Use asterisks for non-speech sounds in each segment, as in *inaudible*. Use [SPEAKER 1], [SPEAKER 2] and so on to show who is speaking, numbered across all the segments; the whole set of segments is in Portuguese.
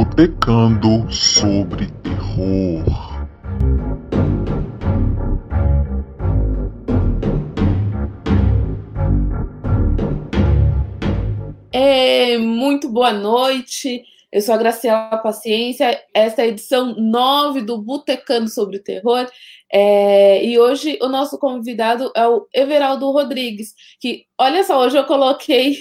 [SPEAKER 1] Botecando sobre terror.
[SPEAKER 2] É, muito boa noite. Eu sou a Graciela Paciência. Esta é a edição 9 do Botecando sobre Terror. É, e hoje o nosso convidado é o Everaldo Rodrigues, que, olha só, hoje eu coloquei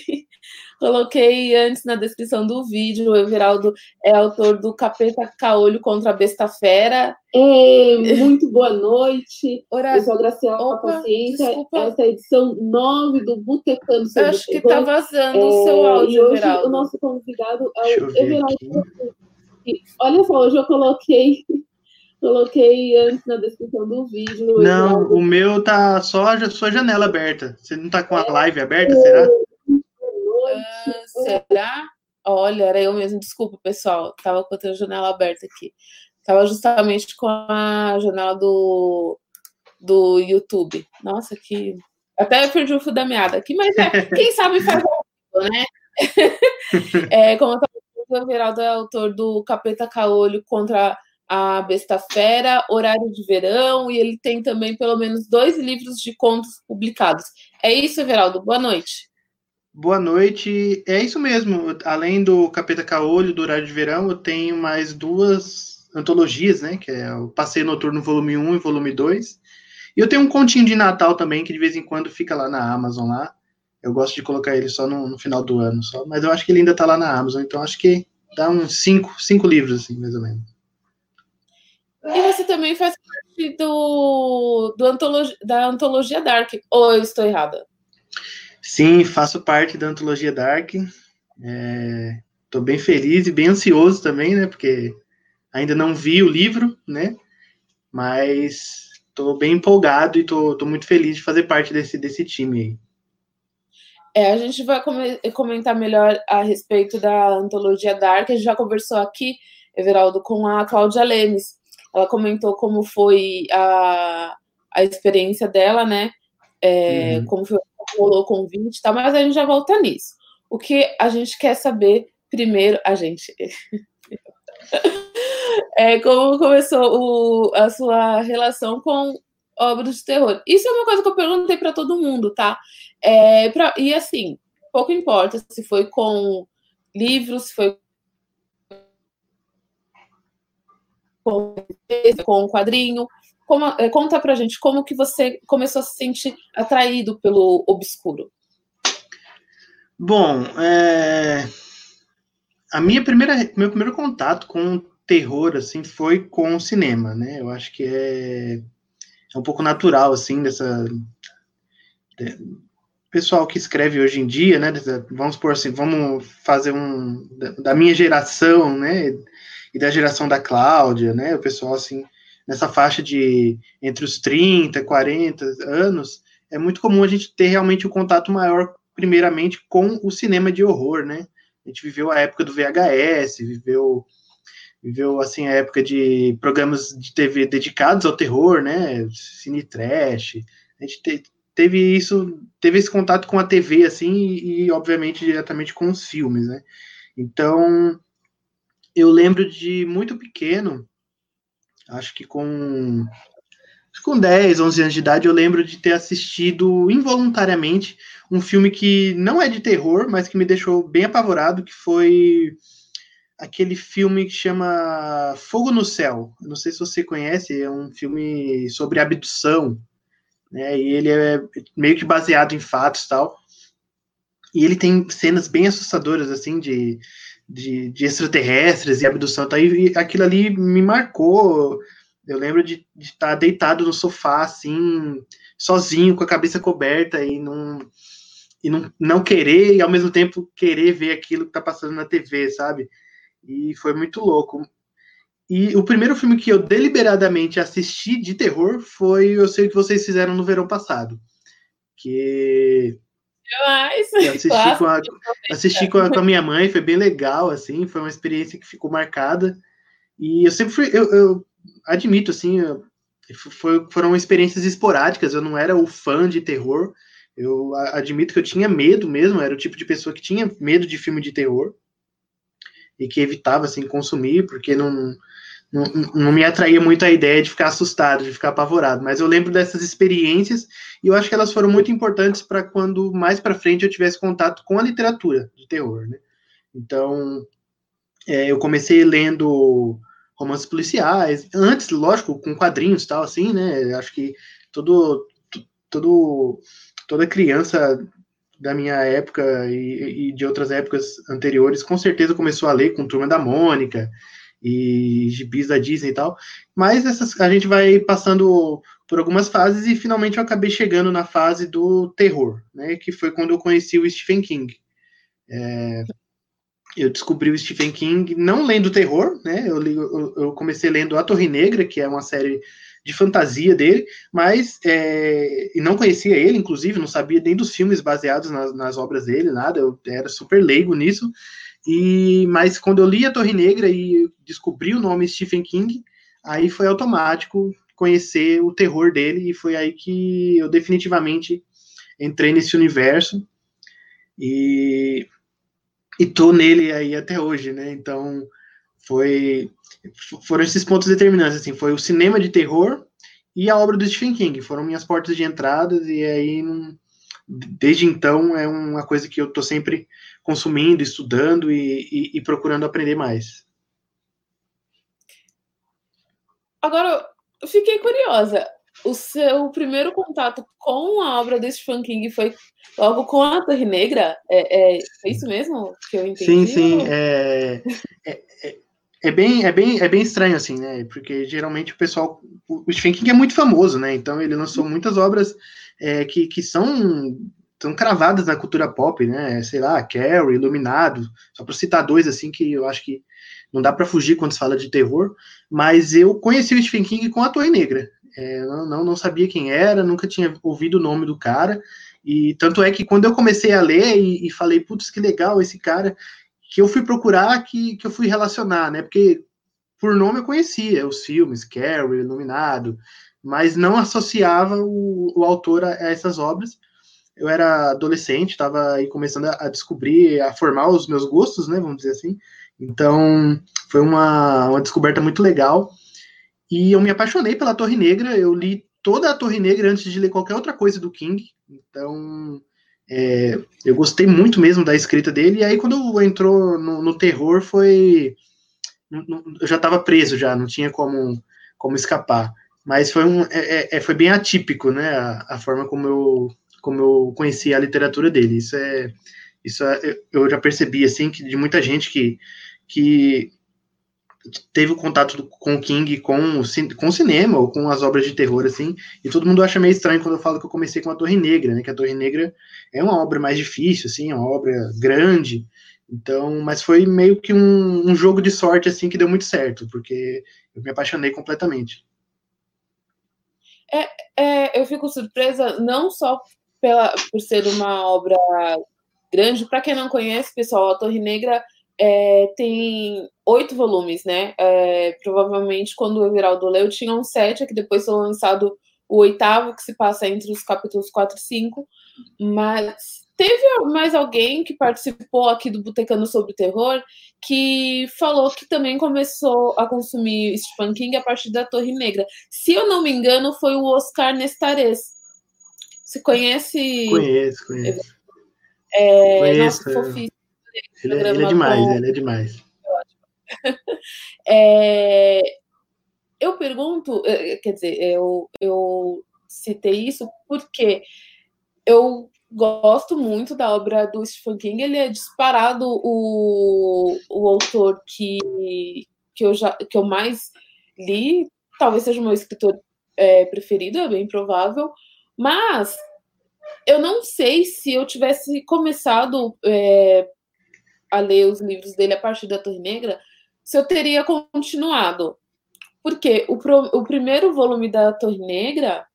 [SPEAKER 2] Coloquei antes na descrição do vídeo, o Everaldo é autor do Capeta Caolho contra a Besta Fera.
[SPEAKER 3] É, muito boa noite. Ora, Eu sou a Graciela Opa, Paciência. Desculpa. Essa é a edição 9 do Botecando
[SPEAKER 2] sobre acho que está vazando é, o seu áudio,
[SPEAKER 3] E hoje Everaldo. o nosso convidado é o Everaldo. Olha só, hoje eu coloquei *laughs* Coloquei antes na descrição do vídeo.
[SPEAKER 4] Não, o meu tá só a sua janela aberta. Você não tá com a é. live aberta, será?
[SPEAKER 2] Ah, será? Olha, era eu mesmo. Desculpa, pessoal. Tava com a janela aberta aqui. Tava justamente com a janela do, do YouTube. Nossa, que. Até perdi o fio da meada aqui, mas é, *laughs* quem sabe faz ao né? *laughs* é, como eu tava o Geraldo é autor do Capeta Caolho contra a Besta Fera, Horário de Verão, e ele tem também pelo menos dois livros de contos publicados. É isso, Everaldo. Boa noite.
[SPEAKER 4] Boa noite. É isso mesmo. Além do Capeta Caolho, do Horário de Verão, eu tenho mais duas antologias, né? Que é o Passeio Noturno Volume 1 e Volume 2. E eu tenho um continho de Natal também, que de vez em quando fica lá na Amazon lá. Eu gosto de colocar ele só no, no final do ano, só. Mas eu acho que ele ainda está lá na Amazon, então acho que dá uns cinco, cinco livros, assim, mais ou menos.
[SPEAKER 2] E você também faz parte do, do da antologia Dark, ou eu estou errada?
[SPEAKER 4] Sim, faço parte da Antologia Dark. Estou é, bem feliz e bem ansioso também, né? Porque ainda não vi o livro, né? Mas estou bem empolgado e estou muito feliz de fazer parte desse, desse time aí.
[SPEAKER 2] É, a gente vai comentar melhor a respeito da antologia Dark. A gente já conversou aqui, Everaldo, com a Cláudia Lemes. Ela comentou como foi a, a experiência dela, né? É, uhum. Como foi rolou o convite, tá? mas a gente já volta nisso. O que a gente quer saber primeiro, a gente. *laughs* é como começou o, a sua relação com obras de terror. Isso é uma coisa que eu perguntei para todo mundo, tá? É, pra, e assim, pouco importa se foi com livros, se foi com, com quadrinho, como, é, conta pra gente como que você começou a se sentir atraído pelo obscuro.
[SPEAKER 4] Bom, é... a minha primeira, meu primeiro contato com terror assim foi com o cinema, né? Eu acho que é, é um pouco natural assim dessa pessoal que escreve hoje em dia, né? Vamos por assim, vamos fazer um da minha geração, né? E da geração da Cláudia, né? O pessoal assim nessa faixa de entre os 30, 40 anos, é muito comum a gente ter realmente um contato maior, primeiramente, com o cinema de horror, né? A gente viveu a época do VHS, viveu, viveu assim, a época de programas de TV dedicados ao terror, né? Cine Trash. A gente te, teve isso, teve esse contato com a TV, assim, e, e obviamente diretamente com os filmes, né? Então, eu lembro de muito pequeno, acho que com com 10, 11 anos de idade, eu lembro de ter assistido involuntariamente um filme que não é de terror, mas que me deixou bem apavorado, que foi aquele filme que chama Fogo no Céu. Não sei se você conhece, é um filme sobre abdução, né? E ele é meio que baseado em fatos tal. E ele tem cenas bem assustadoras, assim, de de, de extraterrestres e abdução, tá? E, aquilo ali me marcou. Eu lembro de, de estar deitado no sofá, assim, sozinho, com a cabeça coberta e não, e não, não querer, e ao mesmo tempo querer ver aquilo que tá passando na TV, sabe? E foi muito louco. E o primeiro filme que eu deliberadamente assisti de terror foi Eu Sei O Que Vocês Fizeram no Verão Passado. Que
[SPEAKER 2] Demais.
[SPEAKER 4] Eu assisti, com a, *laughs* assisti com, a, com a, minha mãe, foi bem legal, assim, foi uma experiência que ficou marcada. E eu sempre fui, eu, eu admito, assim, eu, foi, foram experiências esporádicas, eu não era o fã de terror, eu admito que eu tinha medo mesmo, era o tipo de pessoa que tinha medo de filme de terror. e que evitava assim consumir porque não, não, não me atraía muito a ideia de ficar assustado, de ficar apavorado. Mas eu lembro dessas experiências e eu acho que elas foram muito importantes para quando mais para frente eu tivesse contato com a literatura de terror, né? Então é, eu comecei lendo romances policiais, antes, lógico, com quadrinhos tal, assim, né? Acho que todo, todo, toda criança da minha época e, e, de outras épocas anteriores, com certeza começou a ler com Turma da Mônica e gibis da Disney e tal, mas essas, a gente vai passando por algumas fases e finalmente eu acabei chegando na fase do terror, né, que foi quando eu conheci o Stephen King. É, eu descobri o Stephen King não lendo terror, né, eu, eu, eu comecei lendo A Torre Negra, que é uma série de fantasia dele, mas é, e não conhecia ele, inclusive, não sabia nem dos filmes baseados nas, nas, obras dele, nada, eu era super leigo nisso. E mas quando eu li a Torre Negra e descobri o nome Stephen King, aí foi automático conhecer o terror dele e foi aí que eu definitivamente entrei nesse universo e e tô nele aí até hoje, né? Então foi foram esses pontos determinantes, assim, foi o cinema de terror e a obra do Stephen King, foram minhas portas de entrada, e aí, desde então, é uma coisa que eu estou sempre consumindo, estudando e, e, e, procurando aprender mais.
[SPEAKER 2] Agora, eu fiquei curiosa, o seu primeiro contato com a obra do Stephen King foi logo com a Torre Negra? É, é, é isso mesmo que eu entendi?
[SPEAKER 4] Sim, sim, é, é, é é bem, é bem, é bem estranho, assim, né? Porque geralmente o pessoal. O Stephen King é muito famoso, né? Então ele lançou muitas obras é, que, que são, são cravadas na cultura pop, né? Sei lá, Carrie, Iluminado, só para citar dois, assim, que eu acho que não dá para fugir quando se fala de terror. Mas eu conheci o Stephen King com a Torre Negra. É, não, não, não sabia quem era, nunca tinha ouvido o nome do cara. E tanto é que quando eu comecei a ler e, e falei, putz, que legal esse cara, que eu fui procurar, que, que eu fui relacionar, né? Porque por nome eu conhecia os filmes, Carrie, Iluminado, mas não associava o, o autor a, a, essas obras. Eu era adolescente, estava aí começando a, descobrir, a formar os meus gostos, né? Vamos dizer assim. Então, foi uma, uma descoberta muito legal. E eu me apaixonei pela Torre Negra. Eu li toda a Torre Negra antes de ler qualquer outra coisa do King. Então, é, eu gostei muito mesmo da escrita dele, e aí quando entrou no, no terror foi. eu já estava preso já, não tinha como, como escapar. Mas foi, um, é, é, é, foi bem atípico, né? A, a, forma como eu, como eu conheci a literatura dele. Isso é. Isso é, eu já percebi assim que de muita gente que, que teve o contato com o King com o, com o cinema ou com as obras de terror, assim, e todo mundo acha meio estranho quando eu falo que eu comecei com a Torre Negra, né, que a Torre Negra é uma obra mais difícil, assim, é uma obra grande, então, mas foi meio que um, um jogo de sorte, assim, que deu muito certo, porque eu me apaixonei completamente.
[SPEAKER 2] É, é, eu fico surpresa não só pela, por ser uma obra grande, para quem não conhece, pessoal, a Torre Negra é, tem oito volumes, né? É, provavelmente quando o Everaldo leu tinha um sete, que depois foi lançado o oitavo, que se passa entre os capítulos 4 e 5. Mas teve mais alguém que participou aqui do Botecano sobre Terror que falou que também começou a consumir Stephen King a partir da Torre Negra. Se eu não me engano, foi o Oscar Nestares. Você conhece?
[SPEAKER 4] Conheço, conheço.
[SPEAKER 2] É, conheço. Nossa, fofíssimo.
[SPEAKER 4] Ele, é, ele é demais, com... ele é demais. *laughs*
[SPEAKER 2] É, eu pergunto, é, quer dizer, eu, eu citei isso porque eu gosto muito da obra do Stephen King, ele é disparado o, o autor que, que, eu já, que eu mais li, talvez seja o meu escritor é, preferido, é bem provável, mas eu não sei se eu tivesse começado é, a ler os livros dele a partir da Torre Negra, se eu teria continuado. Porque o, pro, o primeiro volume da Torre Negra,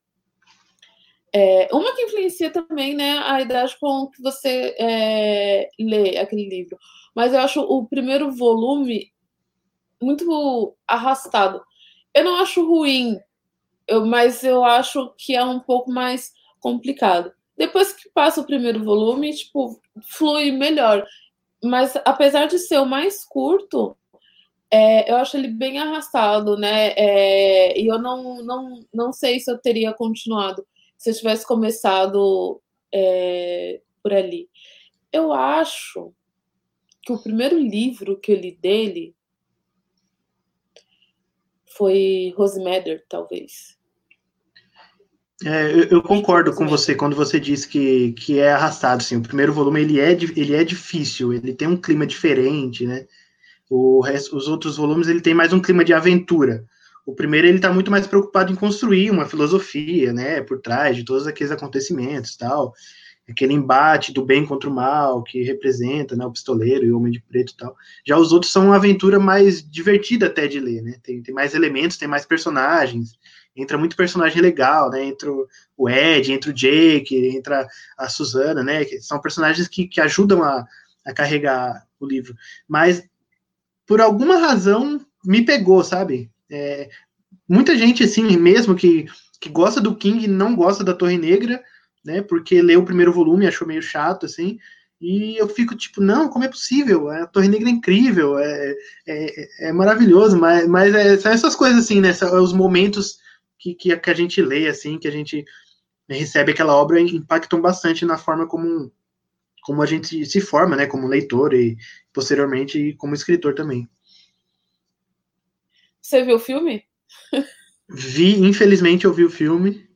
[SPEAKER 2] é, uma que influencia também né, a idade com que você é, lê aquele livro. Mas eu acho o primeiro volume muito arrastado. Eu não acho ruim, eu, mas eu acho que é um pouco mais complicado. Depois que passa o primeiro volume, tipo, flui melhor. mas apesar de ser o mais curto, é, eu acho ele bem arrastado, né? É, e eu não, não, não sei se eu teria continuado se eu tivesse começado é, por ali. Eu acho que o primeiro livro que eu li dele foi Rosemary, talvez.
[SPEAKER 4] É, eu, eu, concordo com você quando você diz que, que é arrastado. Assim, o primeiro volume ele é, ele é difícil, ele tem um clima diferente, né? O resto, os outros volumes ele tem mais um clima de aventura. O primeiro ele está muito mais preocupado em construir uma filosofia, né, por trás de todos aqueles acontecimentos, tal, aquele embate do bem contra o mal que representa, né, o pistoleiro e o homem de preto, e tal. Já os outros são uma aventura mais divertida até de ler, né? Tem, tem mais elementos, tem mais personagens, entra muito personagem legal, né? Entra o Ed, entra o Jake, entra a Susana, né? Que são personagens que, que ajudam a, a carregar o livro. Mas por alguma razão me pegou, sabe? É, muita gente, assim, mesmo que, que gosta do King, não gosta da Torre Negra, né? Porque leu o primeiro volume achou meio chato, assim. E eu fico tipo, não, como é possível? A Torre Negra é incrível, é, é, é maravilhoso, mas, mas é, são essas coisas assim, né? São os momentos que, que, que a gente lê, assim, que a gente recebe aquela obra impactam bastante na forma como, como a gente se forma, né? Como leitor e posteriormente como escritor também.
[SPEAKER 2] Você viu o filme?
[SPEAKER 4] Vi, infelizmente eu vi o filme.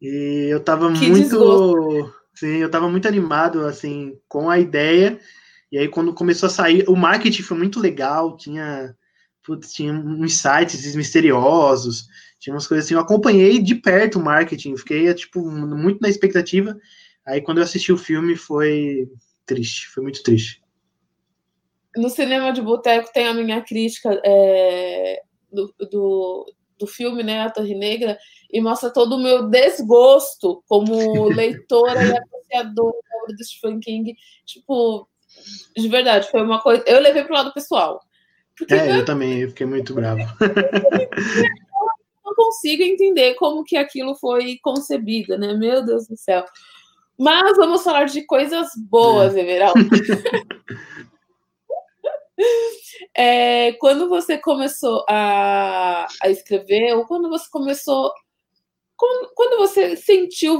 [SPEAKER 4] E eu tava que muito. Desgosto. Sim, eu tava muito animado, assim, com a ideia. E aí, quando começou a sair, o marketing foi muito legal, tinha, putz, tinha uns sites misteriosos, tinha umas coisas assim. Eu acompanhei de perto o marketing, fiquei, tipo, muito na expectativa. Aí, quando eu assisti o filme, foi triste, foi muito triste.
[SPEAKER 2] No cinema de boteco tem a minha crítica é, do, do, do filme, né, A Torre Negra, e mostra todo o meu desgosto como *laughs* leitora e apreciadora da obra do Stephen King. Tipo, de verdade, foi uma coisa. Eu levei pro lado pessoal.
[SPEAKER 4] Porque, é, eu também, eu fiquei muito bravo. *laughs*
[SPEAKER 2] não consigo entender como que aquilo foi concebido, né? Meu Deus do céu. Mas vamos falar de coisas boas, é. Everaldo. *laughs* *laughs* É, quando você começou a, a escrever, ou quando você começou. Quando, quando você sentiu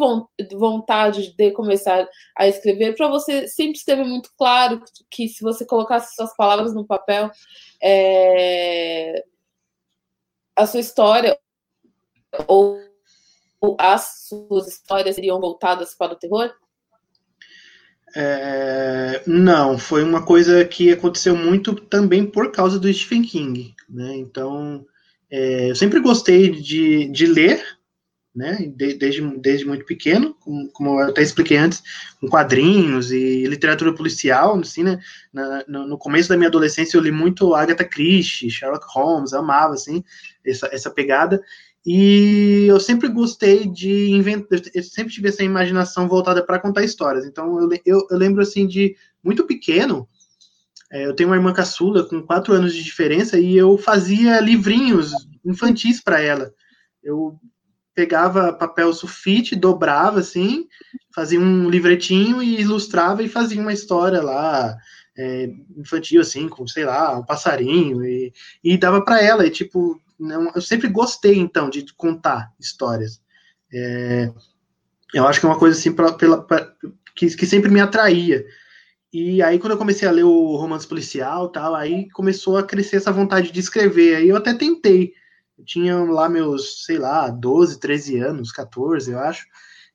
[SPEAKER 2] vontade de começar a escrever, para você sempre esteve muito claro que, que, se você colocasse suas palavras no papel, é, a sua história ou, ou as suas histórias seriam voltadas para o terror?
[SPEAKER 4] É, não, foi uma coisa que aconteceu muito também por causa do Stephen King. Né? Então, é, eu sempre gostei de, de ler, né? De, desde, desde muito pequeno, como, como, eu até expliquei antes, com quadrinhos e literatura policial. Assim, né? Na, no, no, começo da minha adolescência, eu li muito Agatha Christie, Sherlock Holmes, amava assim, essa, essa pegada. E eu sempre gostei de inventar, eu sempre tive essa imaginação voltada para contar histórias. Então eu, eu, eu, lembro assim de muito pequeno. É, eu tenho uma irmã caçula com quatro anos de diferença e eu fazia livrinhos infantis para ela. Eu pegava papel sulfite, dobrava assim, fazia um livretinho e ilustrava e fazia uma história lá é, infantil assim, com sei lá, um passarinho e, e dava para ela e tipo não, eu sempre gostei, então, de contar histórias. É, eu acho que é uma coisa assim pra, pela, pra, que, que sempre me atraía. E aí, quando eu comecei a ler o romance policial tal, aí começou a crescer essa vontade de escrever. Aí eu até tentei. Eu tinha lá meus, sei lá, 12, 13 anos, 14, eu acho.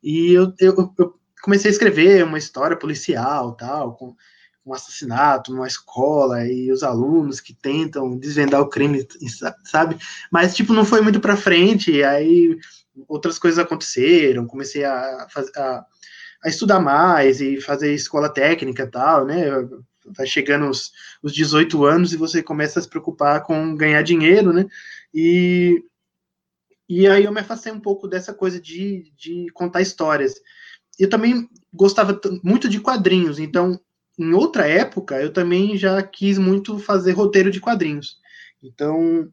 [SPEAKER 4] E eu, eu, eu comecei a escrever uma história policial tal, com um assassinato numa escola e os alunos que tentam desvendar o crime, sabe? Mas, tipo, não foi muito para frente, aí outras coisas aconteceram, comecei a, a, a, estudar mais e fazer escola técnica e tal, né? Vai chegando os, os 18 anos e você começa a se preocupar com ganhar dinheiro, né? E, e aí eu me afastei um pouco dessa coisa de, de contar histórias. Eu também gostava muito de quadrinhos, então em outra época, eu também já quis muito fazer roteiro de quadrinhos. Então,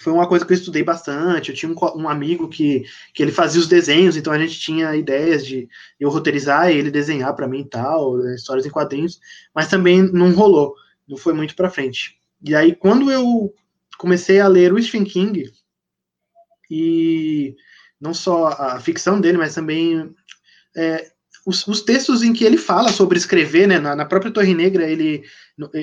[SPEAKER 4] foi uma coisa que eu estudei bastante. Eu tinha um, um, amigo que, que ele fazia os desenhos, então a gente tinha ideias de eu roteirizar e ele desenhar para mim e tal, né, histórias em quadrinhos, mas também não rolou, não foi muito para frente. E aí, quando eu comecei a ler o Stephen King, e não só a ficção dele, mas também é, os, os, textos em que ele fala sobre escrever, né, na, na, própria Torre Negra, ele,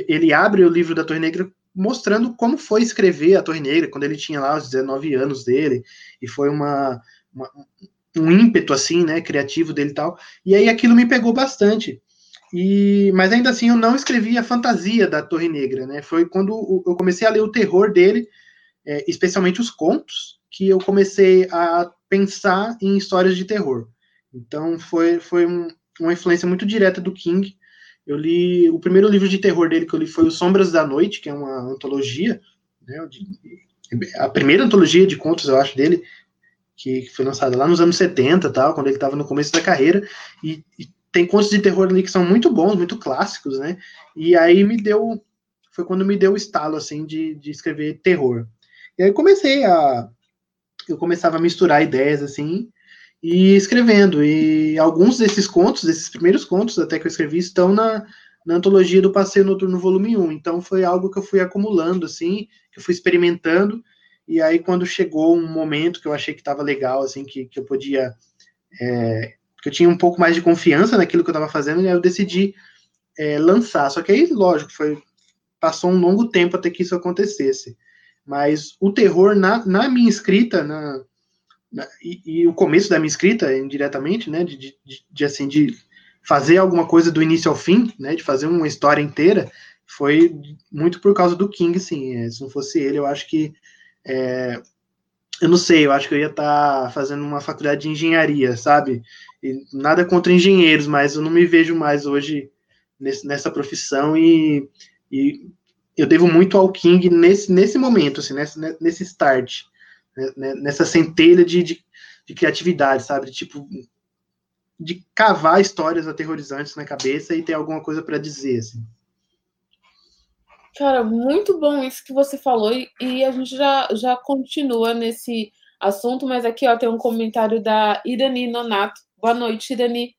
[SPEAKER 4] ele abre o livro da Torre Negra mostrando como foi escrever a Torre Negra, quando ele tinha lá os 19 anos dele, e foi uma, uma um ímpeto, assim, né, criativo dele e tal, e aí aquilo me pegou bastante, e, mas ainda assim eu não escrevi a fantasia da Torre Negra, né, foi quando eu comecei a ler o terror dele, é, especialmente os contos, que eu comecei a pensar em histórias de terror. Então foi, foi um, uma influência muito direta do King, eu li o primeiro livro de terror dele que eu li foi Os Sombras da Noite, que é uma antologia, né, a primeira antologia de contos, eu acho, dele, que, foi lançada lá nos anos 70, tal, quando ele estava no começo da carreira, e, e, tem contos de terror ali que são muito bons, muito clássicos, né? E aí me deu, foi quando me deu o estalo assim de, de escrever terror. E aí comecei a, eu começava a misturar ideias assim e escrevendo. E alguns desses contos, desses primeiros contos até que eu escrevi, estão na, na antologia do Passeio Noturno Volume 1. Então foi algo que eu fui acumulando, assim, que eu fui experimentando. E aí, quando chegou um momento que eu achei que estava legal, assim, que, que eu podia. É, que eu tinha um pouco mais de confiança naquilo que eu estava fazendo, e aí eu decidi é, lançar. Só que aí, lógico, foi, passou um longo tempo até que isso acontecesse. Mas o terror na, na minha escrita, na, né, e, e, o começo da minha escrita, indiretamente, né, de, de, de, assim, de fazer alguma coisa do início ao fim, né, de fazer uma história inteira, foi muito por causa do King, sim. É, se não fosse ele, eu acho que, é, eu não sei, eu acho que eu ia estar tá fazendo uma faculdade de engenharia, sabe? E nada contra engenheiros, mas eu não me vejo mais hoje nesse, nessa profissão e, e eu devo muito ao King nesse, nesse momento, assim, nesse, nesse start né, nessa centelha de, de, de, criatividade, sabe? Tipo, de cavar histórias aterrorizantes na cabeça e ter alguma coisa para dizer, assim.
[SPEAKER 2] Cara, muito bom isso que você falou, e, e, a gente já, já continua nesse assunto, mas aqui ó, tem um comentário da Irani Nonato. Boa noite, Irani.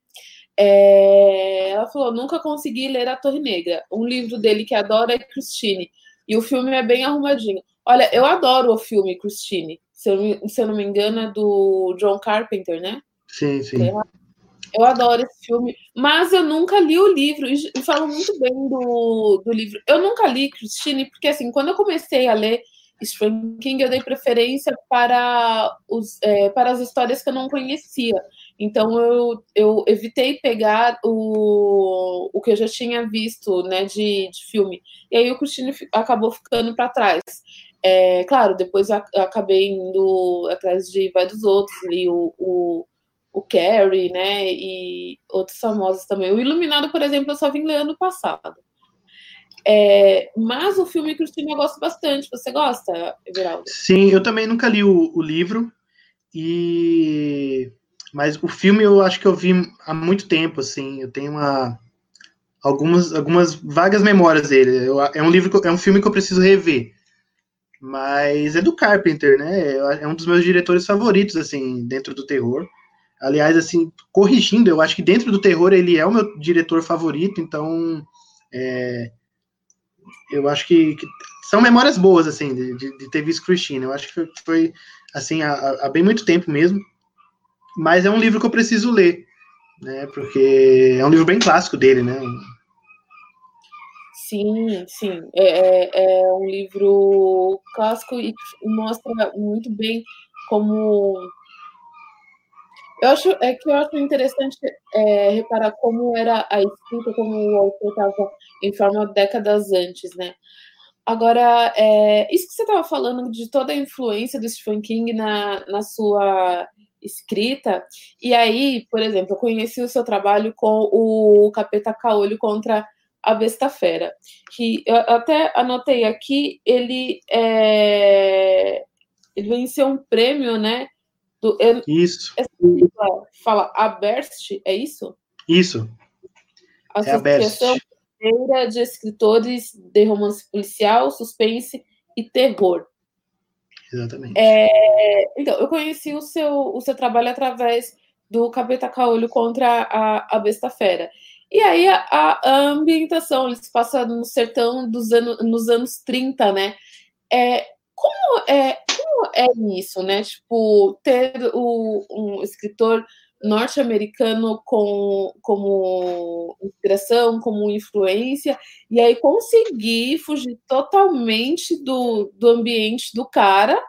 [SPEAKER 2] É, ela falou: nunca consegui ler A Torre Negra, um livro dele que adora é Christine, e o filme é bem arrumadinho. Olha, eu adoro o filme Christine se eu, se eu não me engano, é do John Carpenter, né?
[SPEAKER 4] Sim, sim.
[SPEAKER 2] Eu adoro esse filme, mas eu nunca li o livro, e falo muito bem do, do livro. Eu nunca li Christine, porque assim, quando eu comecei a ler Stephen King, eu dei preferência para, os, é, para as histórias que eu não conhecia. Então eu, eu evitei pegar o, o que eu já tinha visto né, de, de filme. E aí o Christine acabou ficando para trás. É, claro, depois eu acabei indo atrás de Vai dos Outros, li o, o, o Carrie, né, e outros famosos também. O Iluminado, por exemplo, eu só vim ler ano passado. É, mas o filme Cristina eu gosto bastante. Você gosta, Everaldo?
[SPEAKER 4] Sim, eu também nunca li o, o livro, e mas o filme eu acho que eu vi há muito tempo, assim, eu tenho uma algumas, algumas vagas memórias dele. Eu, é um livro, é um filme que eu preciso rever. Mas é do Carpenter, né? É um dos meus diretores favoritos, assim, dentro do terror. Aliás, assim, corrigindo, eu acho que dentro do terror ele é o meu diretor favorito, então é, eu acho que, que, são memórias boas, assim, de, de, ter visto Christine. Eu acho que foi, foi assim, há, há, bem muito tempo mesmo. Mas é um livro que eu preciso ler, né? Porque é um livro bem clássico dele, né?
[SPEAKER 2] Sim, sim. É, é, é um livro clássico e mostra muito bem como. Eu acho é que eu acho interessante é, reparar como era a escrita, como o autor estava em forma décadas antes, né? Agora, é, isso que você estava falando de toda a influência do Stephen King na, na sua escrita, e aí, por exemplo, eu conheci o seu trabalho com o Capeta Caolho contra a Besta Fera, que eu até anotei aqui, ele é, ele venceu um prêmio, né?
[SPEAKER 4] Do, isso.
[SPEAKER 2] fala Aberst, é isso?
[SPEAKER 4] Isso.
[SPEAKER 2] Associação é de Escritores de Romance Policial, Suspense e Terror.
[SPEAKER 4] Exatamente.
[SPEAKER 2] É, então, eu conheci o seu, o seu trabalho através do Capeta Caolho contra a, a Besta Fera. E aí a, a, ambientação, eles passam no sertão dos anos, nos anos 30, né? É, como é, como é isso, né? Tipo, ter o, um escritor norte-americano com, como inspiração, como influência, e aí conseguir fugir totalmente do, do ambiente do cara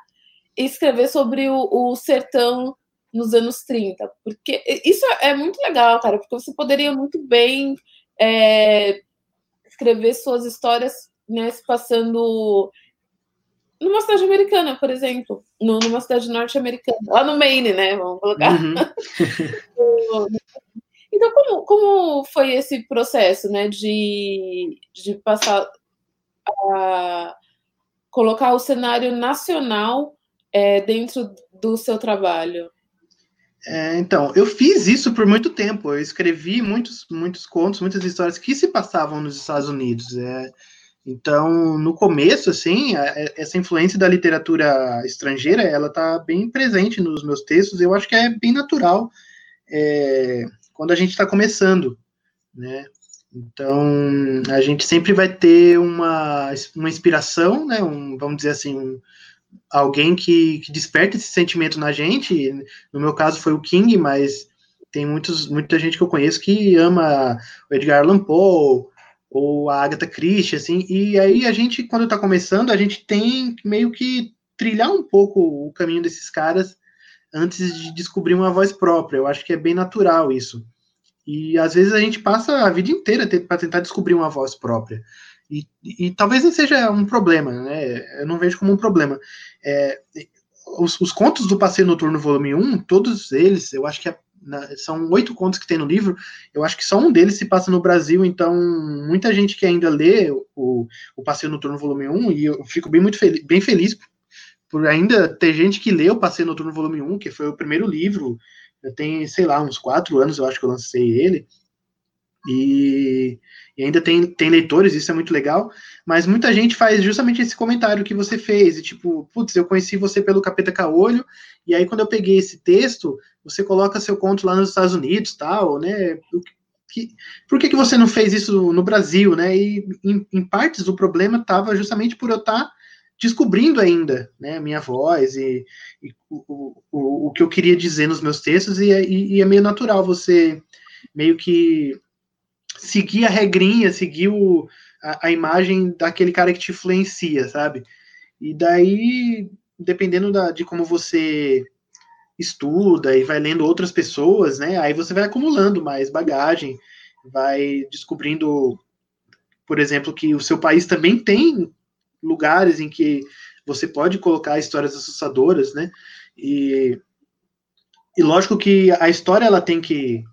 [SPEAKER 2] e escrever sobre o, o sertão nos anos 30. Porque isso é muito legal, cara, porque você poderia muito bem é, escrever suas histórias né, se passando numa cidade americana, por exemplo, numa cidade norte-americana, lá no Maine, né? Vamos colocar. Uhum. *laughs* então, como, como foi esse processo, né, de, de passar a colocar o cenário nacional é, dentro do seu trabalho?
[SPEAKER 4] É, então, eu fiz isso por muito tempo. Eu escrevi muitos, muitos contos, muitas histórias que se passavam nos Estados Unidos. É, então, no começo, assim, essa influência da literatura estrangeira, ela está bem presente nos meus textos. Eu acho que é bem natural é, quando a gente está começando, né? Então, a gente sempre vai ter uma, uma inspiração, né? Um, vamos dizer assim, um, alguém que, que desperta esse sentimento na gente. No meu caso foi o King, mas tem muitos, muita gente que eu conheço que ama o Edgar Allan Poe, ou a Agatha Christie, assim, e aí a gente, quando está começando, a gente tem meio que trilhar um pouco o caminho desses caras antes de descobrir uma voz própria. Eu acho que é bem natural isso. E às vezes a gente passa a vida inteira para tentar descobrir uma voz própria. E, e, talvez nem seja um problema, né? Eu não vejo como um problema. É, os, os, contos do Passeio Noturno, volume 1, todos eles, eu acho que é na, são oito contos que tem no livro, eu acho que só um deles se passa no Brasil, então muita gente que ainda lê o, o Passeio Noturno Volume 1, e eu fico bem, muito feliz, bem feliz por ainda ter gente que lê o Passeio Noturno Volume 1, que foi o primeiro livro, tem, sei lá, uns quatro anos eu acho que eu lancei ele, e, e, ainda tem, tem leitores, isso é muito legal, mas muita gente faz justamente esse comentário que você fez, e tipo, putz, eu conheci você pelo Capeta Caolho, e aí quando eu peguei esse texto, você coloca seu conto lá nos Estados Unidos, tal, né, que, por que, que você não fez isso no Brasil, né, e em, em partes o problema estava justamente por eu estar tá descobrindo ainda, né, minha voz e, e o, o, o, que eu queria dizer nos meus textos, e, e, e é meio natural você meio que seguir a regrinha, seguir o, a, a, imagem daquele cara que te influencia, sabe? E daí, dependendo da, de como você estuda e vai lendo outras pessoas, né? Aí você vai acumulando mais bagagem, vai descobrindo, por exemplo, que o seu país também tem lugares em que você pode colocar histórias assustadoras, né? E, e lógico que a história ela tem que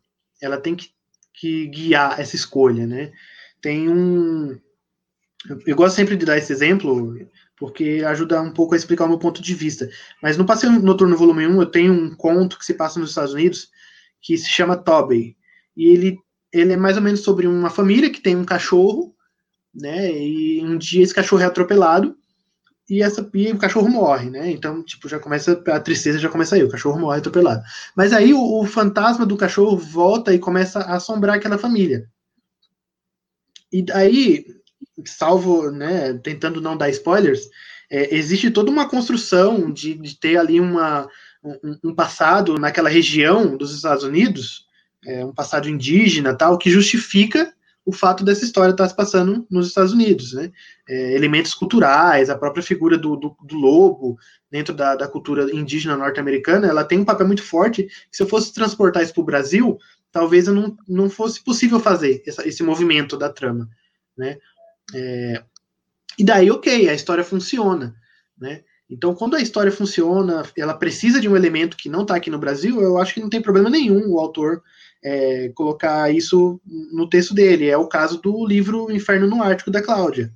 [SPEAKER 4] ela tem que que guiar essa escolha, né? Tem um. Eu gosto sempre de dar esse exemplo, porque ajuda um pouco a explicar o meu ponto de vista. Mas no Passeio Noturno Volume 1, eu tenho um conto que se passa nos Estados Unidos, que se chama Tobey. E ele, ele é mais ou menos sobre uma família que tem um cachorro, né? E um dia esse cachorro é atropelado, e, essa, e o cachorro morre, né? Então, tipo, já começa, a tristeza já começa aí, o cachorro morre atropelado. Mas aí o, o fantasma do cachorro volta e começa a assombrar aquela família. E aí, salvo, né, tentando não dar spoilers, é, existe toda uma construção de, de ter ali uma, um, um, passado naquela região dos Estados Unidos, é, um passado indígena tal, que justifica o fato dessa história estar se passando nos Estados Unidos, né? É, elementos culturais, a própria figura do, do, do lobo dentro da, da, cultura indígena norte-americana, ela tem um papel muito forte. Se eu fosse transportar isso para o Brasil, talvez eu não, não fosse possível fazer essa, esse movimento da trama, né? É, e daí, ok, a história funciona, né? Então, quando a história funciona, ela precisa de um elemento que não está aqui no Brasil, eu acho que não tem problema nenhum o autor é, colocar isso no texto dele. É o caso do livro Inferno no Ártico da Cláudia,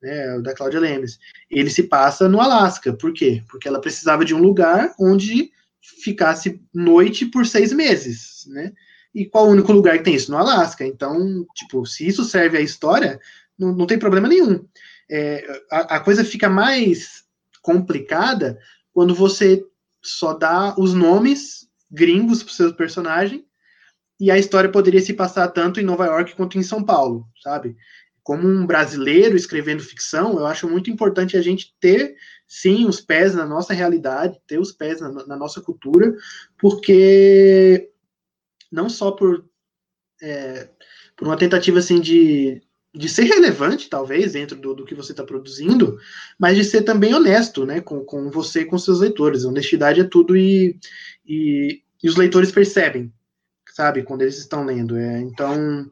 [SPEAKER 4] né, da Cláudia Lemes. Ele se passa no Alasca. Por quê? Porque ela precisava de um lugar onde ficasse noite por seis meses, né? E qual o único lugar que tem isso? No Alasca. Então, tipo, se isso serve à história, não, não tem problema nenhum. É, a, a, coisa fica mais complicada quando você só dá os nomes gringos para o seu personagem e a história poderia se passar tanto em Nova York quanto em São Paulo, sabe? Como um brasileiro escrevendo ficção, eu acho muito importante a gente ter, sim, os pés na nossa realidade, ter os pés na, na nossa cultura, porque não só por, é, por uma tentativa assim de, de ser relevante, talvez, dentro do, do que você está produzindo, mas de ser também honesto, né, com, com você e com seus leitores. Honestidade é tudo e, e, e os leitores percebem sabe, quando eles estão lendo. É, então,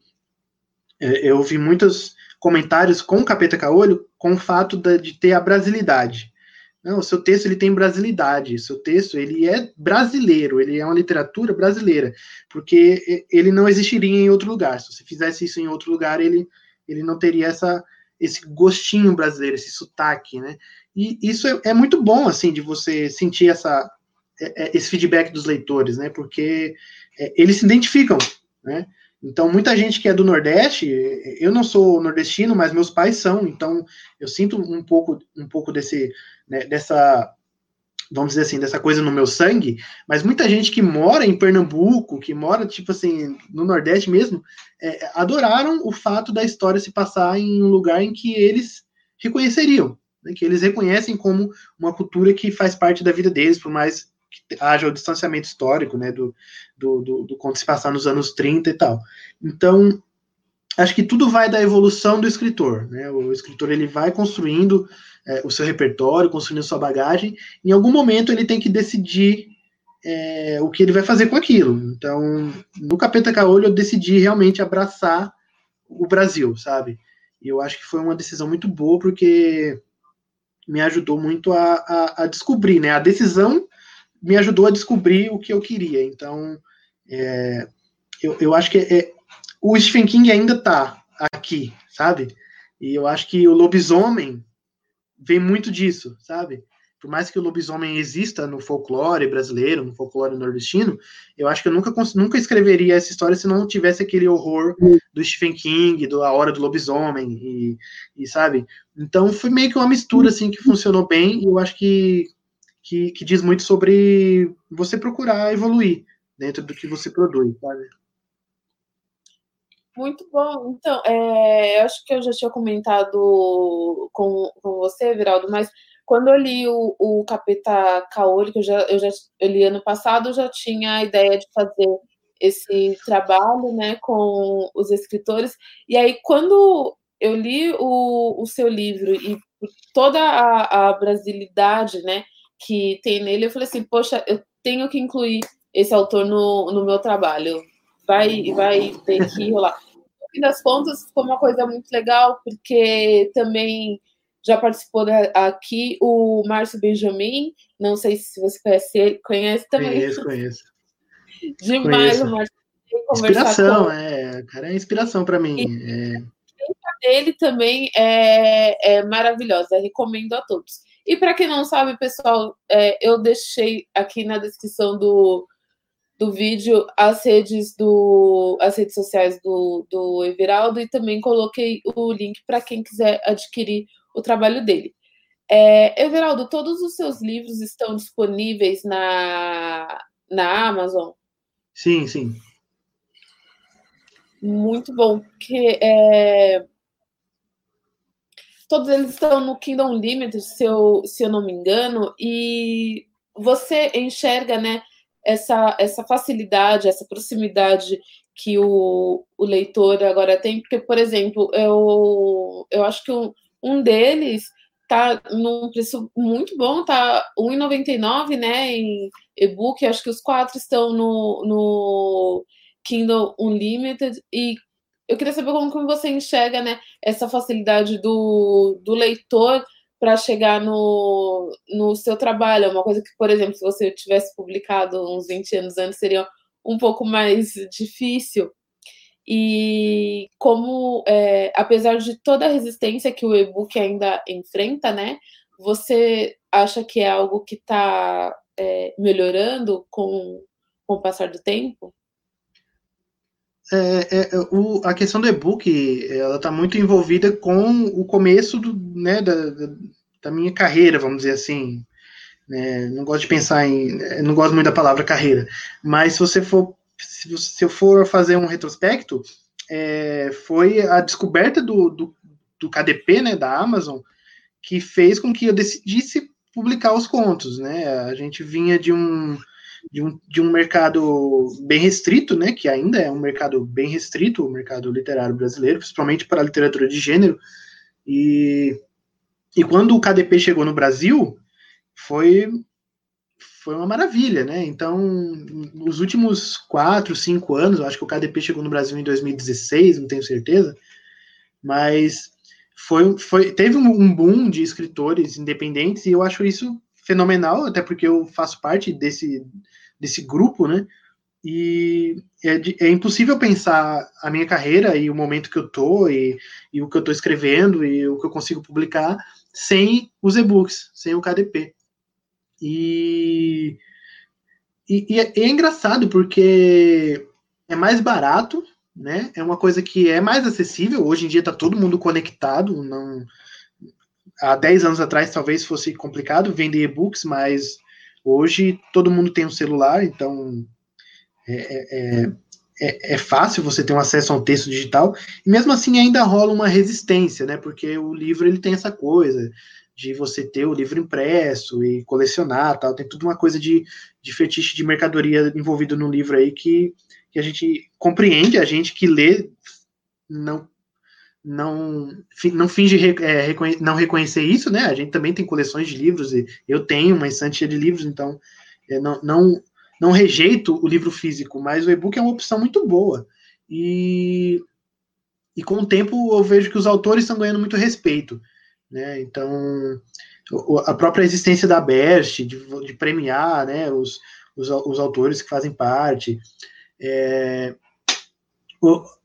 [SPEAKER 4] é, eu vi muitos comentários com o Capeta Caolho com o fato de, ter a brasilidade. Não, o seu texto ele tem brasilidade, seu texto ele é brasileiro, ele é uma literatura brasileira, porque ele não existiria em outro lugar. Se você fizesse isso em outro lugar, ele, ele não teria essa, esse gostinho brasileiro, esse sotaque, né? E isso é, é muito bom, assim, de você sentir essa, é, é, esse feedback dos leitores, né? Porque eles se identificam, né? Então, muita gente que é do Nordeste, eu não sou nordestino, mas meus pais são, então eu sinto um pouco, um pouco desse, né, dessa, vamos dizer assim, dessa coisa no meu sangue, mas muita gente que mora em Pernambuco, que mora, tipo assim, no Nordeste mesmo, é, adoraram o fato da história se passar em um lugar em que eles reconheceriam, né, que eles reconhecem como uma cultura que faz parte da vida deles, por mais que haja o distanciamento histórico, né, do, do, do, do conto se passar nos anos 30 e tal. Então, acho que tudo vai da evolução do escritor, né, o escritor ele vai construindo é, o seu repertório, construindo sua bagagem, em algum momento ele tem que decidir é, o que ele vai fazer com aquilo. Então, no Capeta Caolho eu decidi realmente abraçar o Brasil, sabe? E eu acho que foi uma decisão muito boa, porque me ajudou muito a, a, a descobrir, né? A decisão me ajudou a descobrir o que eu queria. Então, é, eu, eu acho que é, o Stephen King ainda está aqui, sabe? E eu acho que o lobisomem vem muito disso, sabe? Por mais que o lobisomem exista no folclore brasileiro, no folclore nordestino, eu acho que eu nunca, nunca escreveria essa história se não tivesse aquele horror do Stephen King, do A Hora do Lobisomem, e, e sabe? Então foi meio que uma mistura, assim, que funcionou bem, e eu acho que que, que diz muito sobre você procurar evoluir dentro do que você produz, sabe?
[SPEAKER 2] Muito bom. Então, é, eu acho que eu já tinha comentado com, com você, Viraldo, mas quando eu li o, o Capeta Kaori, que eu já, eu já eu li ano passado, eu já tinha a ideia de fazer esse trabalho né, com os escritores. E aí, quando eu li o, o seu livro e toda a, a brasilidade, né? Que tem nele, eu falei assim, poxa, eu tenho que incluir esse autor no, no meu trabalho. Vai, vai ter que rolar. No fim das contas, ficou uma coisa muito legal, porque também já participou aqui o Márcio Benjamin, não sei se você conhece ele, conhece também?
[SPEAKER 4] Conheço, conheço.
[SPEAKER 2] Demais conheço. o Márcio.
[SPEAKER 4] Inspiração, com... é, cara, é inspiração para mim. E, é...
[SPEAKER 2] Dele também é, é maravilhosa, recomendo a todos. E para quem não sabe, pessoal, é, eu deixei aqui na descrição do, do vídeo as redes do as redes sociais do, do Everaldo e também coloquei o link para quem quiser adquirir o trabalho dele. É, Everaldo, todos os seus livros estão disponíveis na, na Amazon?
[SPEAKER 4] Sim, sim.
[SPEAKER 2] Muito bom, porque é, todos eles estão no Kingdom Limited, se eu, se eu não me engano, e você enxerga, né, essa, essa facilidade, essa proximidade que o, o leitor agora tem, porque, por exemplo, eu, eu acho que um, um deles tá num preço muito bom, tá R$1,99, né, em e-book, acho que os quatro estão no, no Kindle Unlimited, e eu queria saber como, você enxerga né, essa facilidade do, do leitor para chegar no, no seu trabalho. É uma coisa que, por exemplo, se você tivesse publicado uns 20 anos antes, seria um pouco mais difícil. E como, é, apesar de toda a resistência que o e-book ainda enfrenta, né? Você acha que é algo que está é, melhorando com, com o passar do tempo?
[SPEAKER 4] É, é, é, o, a questão do e-book ela está muito envolvida com o começo do, né, da, da, minha carreira, vamos dizer assim. Né? Não gosto de pensar em. Não gosto muito da palavra carreira. Mas se você for. Se, se eu for fazer um retrospecto, é, foi a descoberta do, do, do KDP, né, da Amazon, que fez com que eu decidisse publicar os contos, né? A gente vinha de um, de um, de um mercado bem restrito, né? Que ainda é um mercado bem restrito, o mercado literário brasileiro, principalmente para a literatura de gênero. E, e quando o KDP chegou no Brasil, foi foi uma maravilha, né? Então, nos últimos quatro, cinco anos, acho que o KDP chegou no Brasil em 2016, não tenho certeza, mas foi, foi teve um boom de escritores independentes e eu acho isso fenomenal, até porque eu faço parte desse, desse grupo, né? E é, é, impossível pensar a minha carreira e o momento que eu tô e, e o que eu tô escrevendo e o que eu consigo publicar sem os e-books, sem o KDP. E, e, e é, é engraçado porque é mais barato, né? É uma coisa que é mais acessível. Hoje em dia está todo mundo conectado. Não, há 10 anos atrás talvez fosse complicado vender e-books, mas hoje todo mundo tem um celular, então é, é, é, é, fácil você ter um acesso ao texto digital. E mesmo assim ainda rola uma resistência, né? Porque o livro ele tem essa coisa de você ter o livro impresso e colecionar tal. Tem tudo uma coisa de, de fetiche de mercadoria envolvido no livro aí que, que a gente compreende, a gente que lê não não não finge é, reconhe não reconhecer isso, né? A gente também tem coleções de livros e eu tenho uma estante de livros, então é, não, não não rejeito o livro físico, mas o e-book é uma opção muito boa. E, e com o tempo eu vejo que os autores estão ganhando muito respeito. Né? Então, a própria existência da Best, de, de premiar né, os, os, os, autores que fazem parte, é,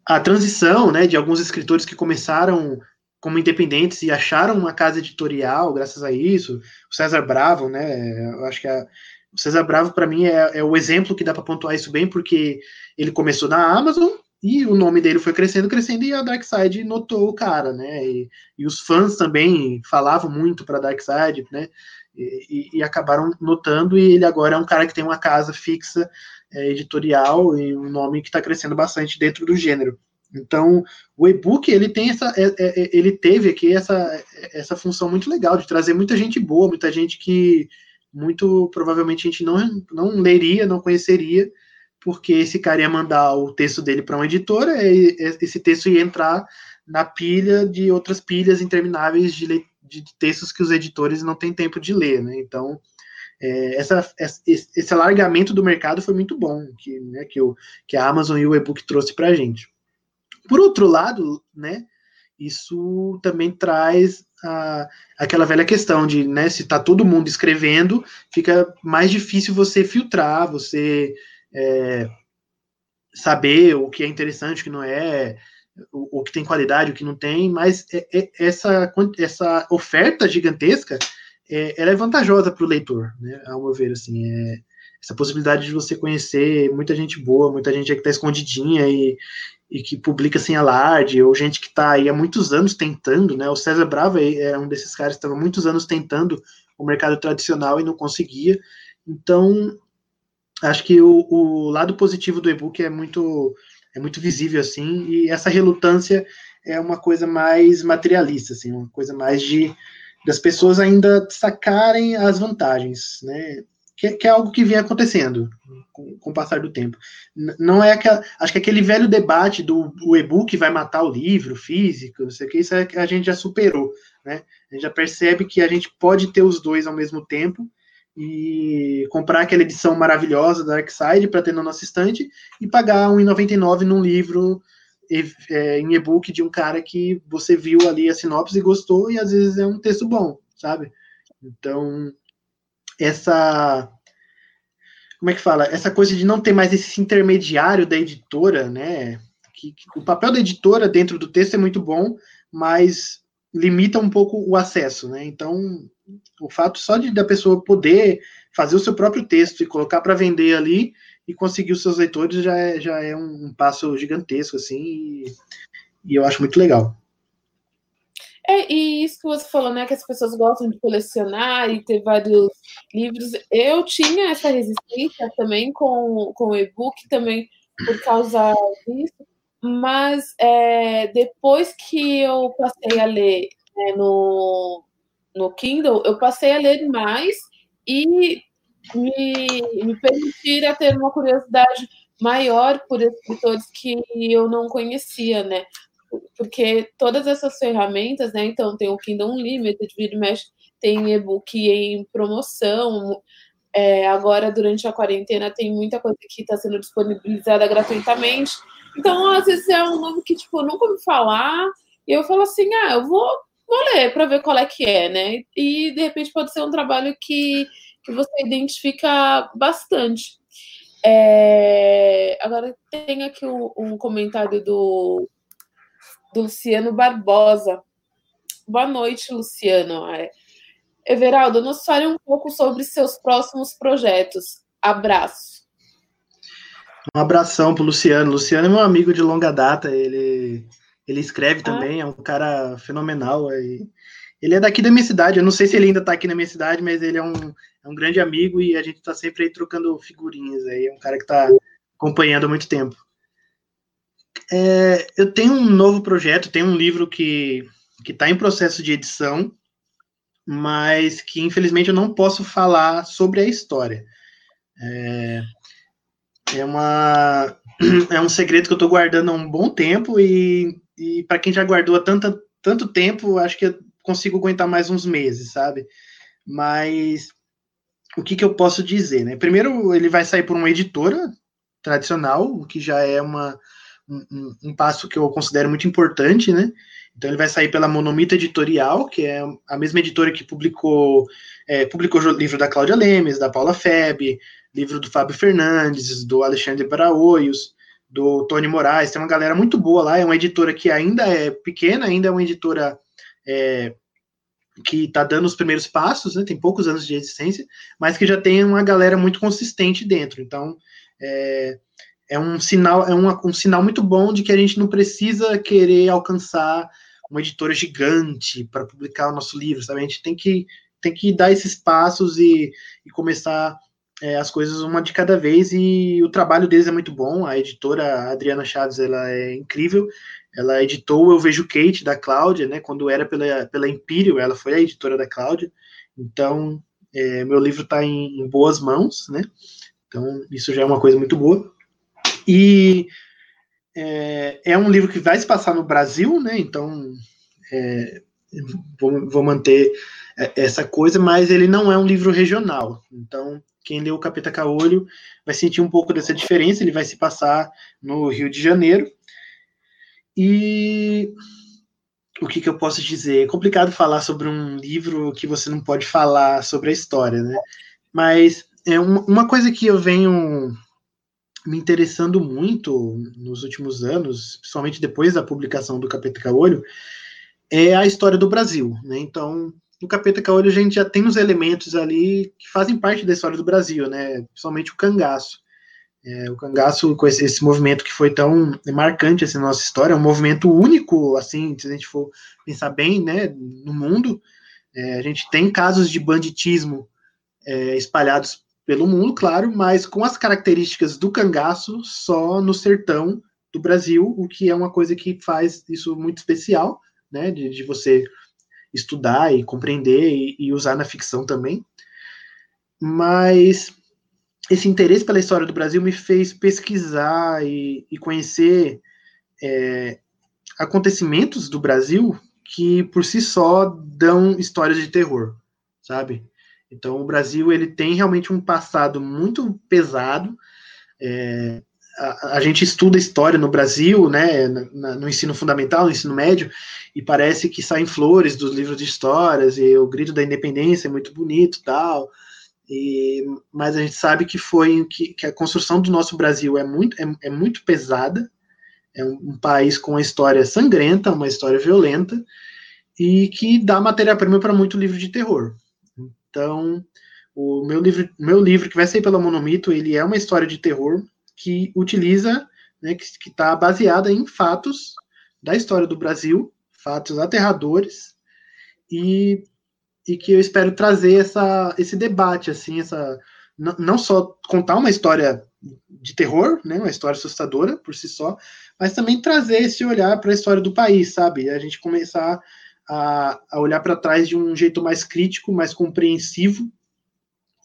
[SPEAKER 4] a transição né, de alguns escritores que começaram como independentes e acharam uma casa editorial graças a isso, o César Bravo, né, eu acho que a, o César Bravo, para mim, é, é, o exemplo que dá para pontuar isso bem, porque ele começou na Amazon, e o nome dele foi crescendo, crescendo, e a Darkseid notou o cara, né? E, e os fãs também falavam muito para Darkseid, né? E, e, e, acabaram notando, e ele agora é um cara que tem uma casa fixa é, editorial e um nome que está crescendo bastante dentro do gênero. Então, o e-book ele tem essa, é, é, é, ele teve aqui essa, essa função muito legal de trazer muita gente boa, muita gente que muito provavelmente a gente não, não leria, não conheceria, porque esse cara ia mandar o texto dele para uma editora e esse texto ia entrar na pilha de outras pilhas intermináveis de, de textos que os editores não têm tempo de ler, né? Então, é, essa, esse alargamento do mercado foi muito bom, que, né, que, o, que a Amazon e o e-book trouxe para a gente. Por outro lado, né, isso também traz a, aquela velha questão de, né, se está todo mundo escrevendo, fica mais difícil você filtrar, você é, saber o que é interessante, o que não é, o, o, que tem qualidade, o que não tem, mas é, é, essa, essa oferta gigantesca, é, ela é vantajosa para o leitor, né, ao meu ver, assim, é, essa possibilidade de você conhecer muita gente boa, muita gente que está escondidinha e, e que publica sem alarde, ou gente que está aí há muitos anos tentando, né, o César Brava é um desses caras que estava muitos anos tentando o mercado tradicional e não conseguia, então acho que o, o lado positivo do e-book é muito é muito visível assim e essa relutância é uma coisa mais materialista assim uma coisa mais de das pessoas ainda sacarem as vantagens né? Que, que é algo que vem acontecendo com, com o passar do tempo. Não é aquela acho que aquele velho debate do e-book vai matar o livro físico não sei o que isso é, a gente já superou né? A gente já percebe que a gente pode ter os dois ao mesmo tempo e comprar aquela edição maravilhosa da Darkside para ter na nossa estante e pagar R$ 1,99 num livro é, em e-book de um cara que você viu ali a sinopse e gostou e às vezes é um texto bom, sabe? Então, essa como é que fala? Essa coisa de não ter mais esse intermediário da editora, né? Que, que, o papel da editora dentro do texto é muito bom, mas limita um pouco o acesso, né? Então, o fato só de da pessoa poder fazer o seu próprio texto e colocar para vender ali e conseguir os seus leitores já é, já é um, um passo gigantesco, assim, e, e, eu acho muito legal.
[SPEAKER 2] É, e isso que você falou, né? Que as pessoas gostam de colecionar e ter vários livros. Eu tinha essa resistência também com, com o e-book, também por causa disso. Mas é, depois que eu passei a ler né, no, no Kindle, eu passei a ler mais e me, me permitir a ter uma curiosidade maior por escritores que eu não conhecia, né? Porque todas essas ferramentas, né? Então, tem o Kindle Unlimited, tem e-book em promoção. É, agora, durante a quarentena, tem muita coisa que está sendo disponibilizada gratuitamente. Então, às vezes é um nome que, tipo, nunca ouvi falar, e eu falo assim, ah, eu vou, vou ler para ver qual é que é, né? E, de repente, pode ser um trabalho que, que você identifica bastante. É, agora tem aqui um, um comentário do, do, Luciano Barbosa. Boa noite, Luciano. É, Everaldo, nos fale um pouco sobre seus próximos projetos. Abraço.
[SPEAKER 4] Um abração pro Luciano. Luciano é meu amigo de longa data. Ele, ele escreve ah. também, é um cara fenomenal. Ele é daqui da minha cidade. Eu não sei se ele ainda está aqui na minha cidade, mas ele é um, é um grande amigo e a gente está sempre aí trocando figurinhas. Aí é um cara que está acompanhando há muito tempo. É, eu tenho um novo projeto, tenho um livro que que está em processo de edição, mas que infelizmente eu não posso falar sobre a história. É, é uma *clears throat* é um segredo que eu estou guardando há um bom tempo e, e para quem já guardou há tanto, tanto tempo, acho que eu consigo aguentar mais uns meses, sabe? Mas o que, que eu posso dizer, né? Primeiro, ele vai sair por uma editora tradicional, o que já é uma, um, um, passo que eu considero muito importante, né? Então ele vai sair pela Monomita Editorial, que é a mesma editora que publicou é, publicou o livro da Cláudia Lemes, da Paula Feb, livro do Fábio Fernandes, do Alexandre Braoios, do Tony Moraes, tem uma galera muito boa lá, é uma editora que ainda é pequena, ainda é uma editora é, que está dando os primeiros passos, né, tem poucos anos de existência, mas que já tem uma galera muito consistente dentro. Então, é, é um sinal, é uma, um sinal muito bom de que a gente não precisa querer alcançar uma editora gigante para publicar o nosso livro, sabe? A gente tem que, tem que dar esses passos e, e começar é, as coisas uma de cada vez e o trabalho deles é muito bom. A editora Adriana Chaves ela é incrível. Ela editou Eu Vejo Kate da Cláudia, né? Quando era pela, pela Imperial, ela foi a editora da Cláudia. Então, é, meu livro está em, em, boas mãos, né? Então, isso já é uma coisa muito boa. E é, é um livro que vai se passar no Brasil, né? Então, é, vou, vou manter é, essa coisa, mas ele não é um livro regional. Então, quem leu o Capeta Caolho vai sentir um pouco dessa diferença. Ele vai se passar no Rio de Janeiro. E o que, que, eu posso dizer? É complicado falar sobre um livro que você não pode falar sobre a história, né? Mas é uma, uma coisa que eu venho me interessando muito nos últimos anos, principalmente depois da publicação do Capeta Caolho, é a história do Brasil, né? Então, no Capeta Caolho a gente já tem os elementos ali que fazem parte da história do Brasil, né? Principalmente o cangaço. É, o cangaço, com esse, esse, movimento que foi tão marcante assim, na nossa história, é um movimento único, assim, se a gente for pensar bem, né, no mundo, é, a gente tem casos de banditismo é, espalhados pelo mundo, claro, mas com as características do cangaço só no sertão do Brasil, o que é uma coisa que faz isso muito especial, né, de, de você estudar e compreender e, e usar na ficção também. Mas esse interesse pela história do Brasil me fez pesquisar e, e conhecer é, acontecimentos do Brasil que por si só dão histórias de terror, sabe? Então o Brasil ele tem realmente um passado muito pesado. É, a, a, gente estuda história no Brasil, né, na, no ensino fundamental, no ensino médio, e parece que saem flores dos livros de histórias e o grito da independência é muito bonito, tal. E, mas a gente sabe que foi que, que, a construção do nosso Brasil é muito, é, é muito pesada, é um, um, país com uma história sangrenta, uma história violenta, e que dá matéria-prima para muito livro de terror. Então, o meu livro, meu livro que vai sair pela Monomito, ele é uma história de terror que utiliza, né, que está baseada em fatos da história do Brasil, fatos aterradores, e, e que eu espero trazer essa, esse debate, assim, essa não só contar uma história de terror, né, uma história assustadora por si só, mas também trazer esse olhar para a história do país, sabe? A gente começar a, a olhar para trás de um jeito mais crítico, mais compreensivo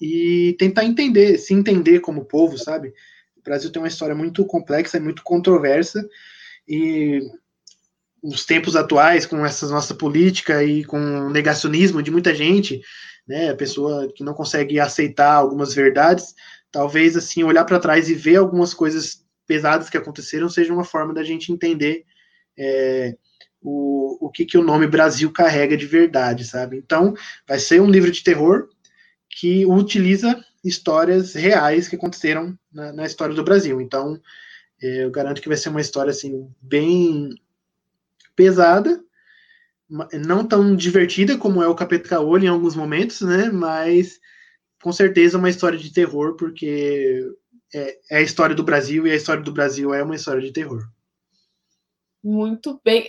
[SPEAKER 4] e tentar entender, se entender como povo, sabe? O Brasil tem uma história muito complexa, muito controversa e os tempos atuais com essa nossa política e com o negacionismo de muita gente, né, a pessoa que não consegue aceitar algumas verdades, talvez assim olhar para trás e ver algumas coisas pesadas que aconteceram seja uma forma da gente entender é, o, o que, que o nome Brasil carrega de verdade, sabe? Então, vai ser um livro de terror que utiliza histórias reais que aconteceram na, na história do Brasil. Então, é, eu garanto que vai ser uma história assim bem pesada, não tão divertida como é o Capeta Caolho em alguns momentos, né? Mas com certeza uma história de terror, porque é, é, a história do Brasil e a história do Brasil é uma história de terror.
[SPEAKER 2] Muito bem.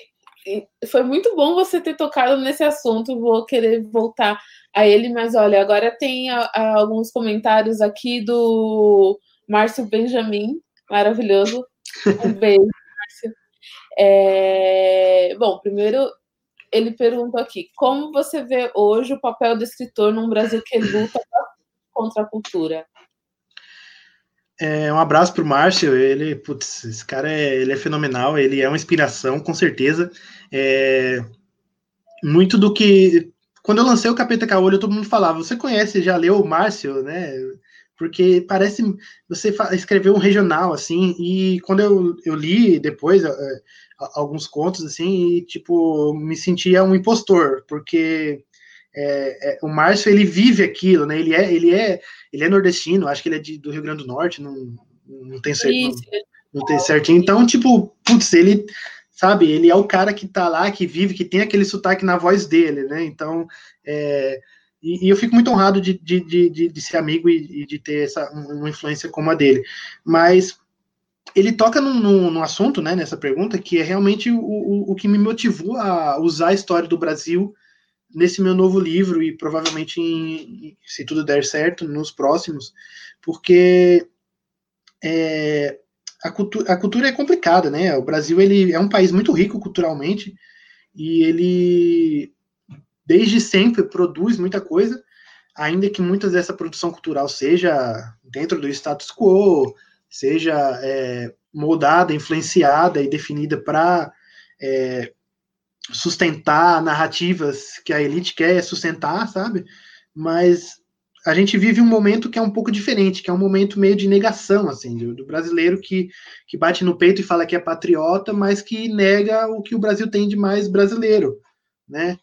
[SPEAKER 2] Foi muito bom você ter tocado nesse assunto. Vou querer voltar a ele, mas olha, agora tem a, a, alguns comentários aqui do Márcio Benjamin, maravilhoso. Um beijo. É, bom, primeiro ele perguntou aqui: como você vê hoje o papel do escritor num Brasil que luta contra a cultura?
[SPEAKER 4] É, um abraço para o Márcio, ele, putz, esse cara é, ele é fenomenal, ele é uma inspiração, com certeza. É, muito do que. Quando eu lancei o Capeta Caolho, todo mundo falava: Você conhece, já leu o Márcio, né? Porque parece. Você escreveu um regional, assim, e quando eu, eu li depois é, alguns contos, assim, e, tipo, me sentia um impostor, porque é, é, o Márcio ele vive aquilo, né? Ele é, ele é, ele é nordestino, acho que ele é de, do Rio Grande do Norte, não, não tem certo, não, não, tem certinho. Então, tipo, putz, ele sabe, ele é o cara que tá lá, que vive, que tem aquele sotaque na voz dele, né? Então, é, e, e, eu fico muito honrado de, de, de, de ser amigo e, e, de ter essa uma influência como a dele. Mas ele toca num, num, num assunto, né, nessa pergunta, que é realmente o, o, o que me motivou a usar a história do Brasil nesse meu novo livro e provavelmente, em, se tudo der certo, nos próximos, porque é, a, cultura, a cultura é complicada, né? O Brasil ele é um país muito rico culturalmente e ele desde sempre produz muita coisa, ainda que muitas dessa produção cultural seja dentro do status quo, seja é, moldada, influenciada e definida para é, sustentar narrativas que a elite quer sustentar, sabe? Mas a gente vive um momento que é um pouco diferente, que é um momento meio de negação, assim, do, do, brasileiro que, que bate no peito e fala que é patriota, mas que nega o que o Brasil tem de mais brasileiro, né?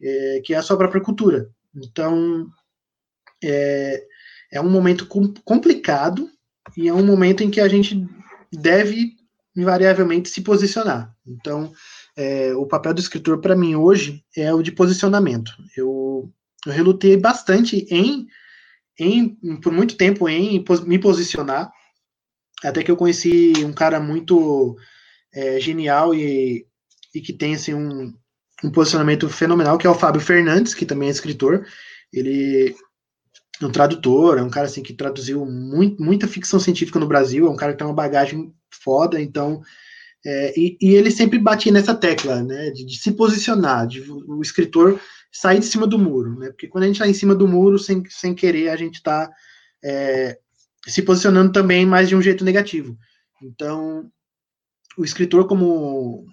[SPEAKER 4] É, que é a sua própria cultura. Então, é, é um momento com, complicado e é um momento em que a gente deve invariavelmente se posicionar. Então, é, o papel do escritor para mim hoje é o de posicionamento. Eu, eu relutei bastante em, em, por muito tempo, em me posicionar, até que eu conheci um cara muito é, genial e, e que tem assim, um, um posicionamento fenomenal, que é o Fábio Fernandes, que também é escritor. Ele é um tradutor, é um cara assim que traduziu muito, muita ficção científica no Brasil, é um cara que tem uma bagagem foda, então é, e, e, ele sempre batia nessa tecla, né, de, de, se posicionar, de o escritor sair de cima do muro, né, porque quando a gente está em cima do muro, sem, sem querer, a gente está é, se posicionando também mais de um jeito negativo. Então, o escritor como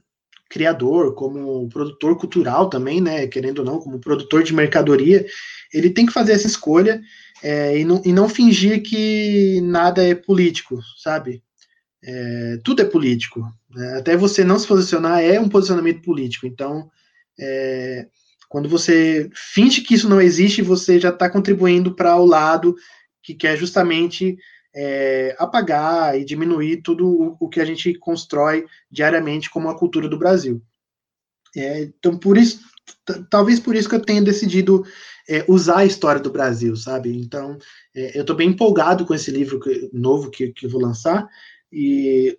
[SPEAKER 4] criador, como produtor cultural também, né, querendo ou não, como produtor de mercadoria, ele tem que fazer essa escolha é, e, não, e não fingir que nada é político, sabe? É, tudo é político. Né? Até você não se posicionar é um posicionamento político. Então, é, quando você finge que isso não existe, você já está contribuindo para o lado que quer justamente é, apagar e diminuir tudo o, que a gente constrói diariamente como a cultura do Brasil. É, então, por isso, talvez por isso que eu tenha decidido é, usar a história do Brasil, sabe? Então, é, eu estou bem empolgado com esse livro que, novo que, que vou lançar, e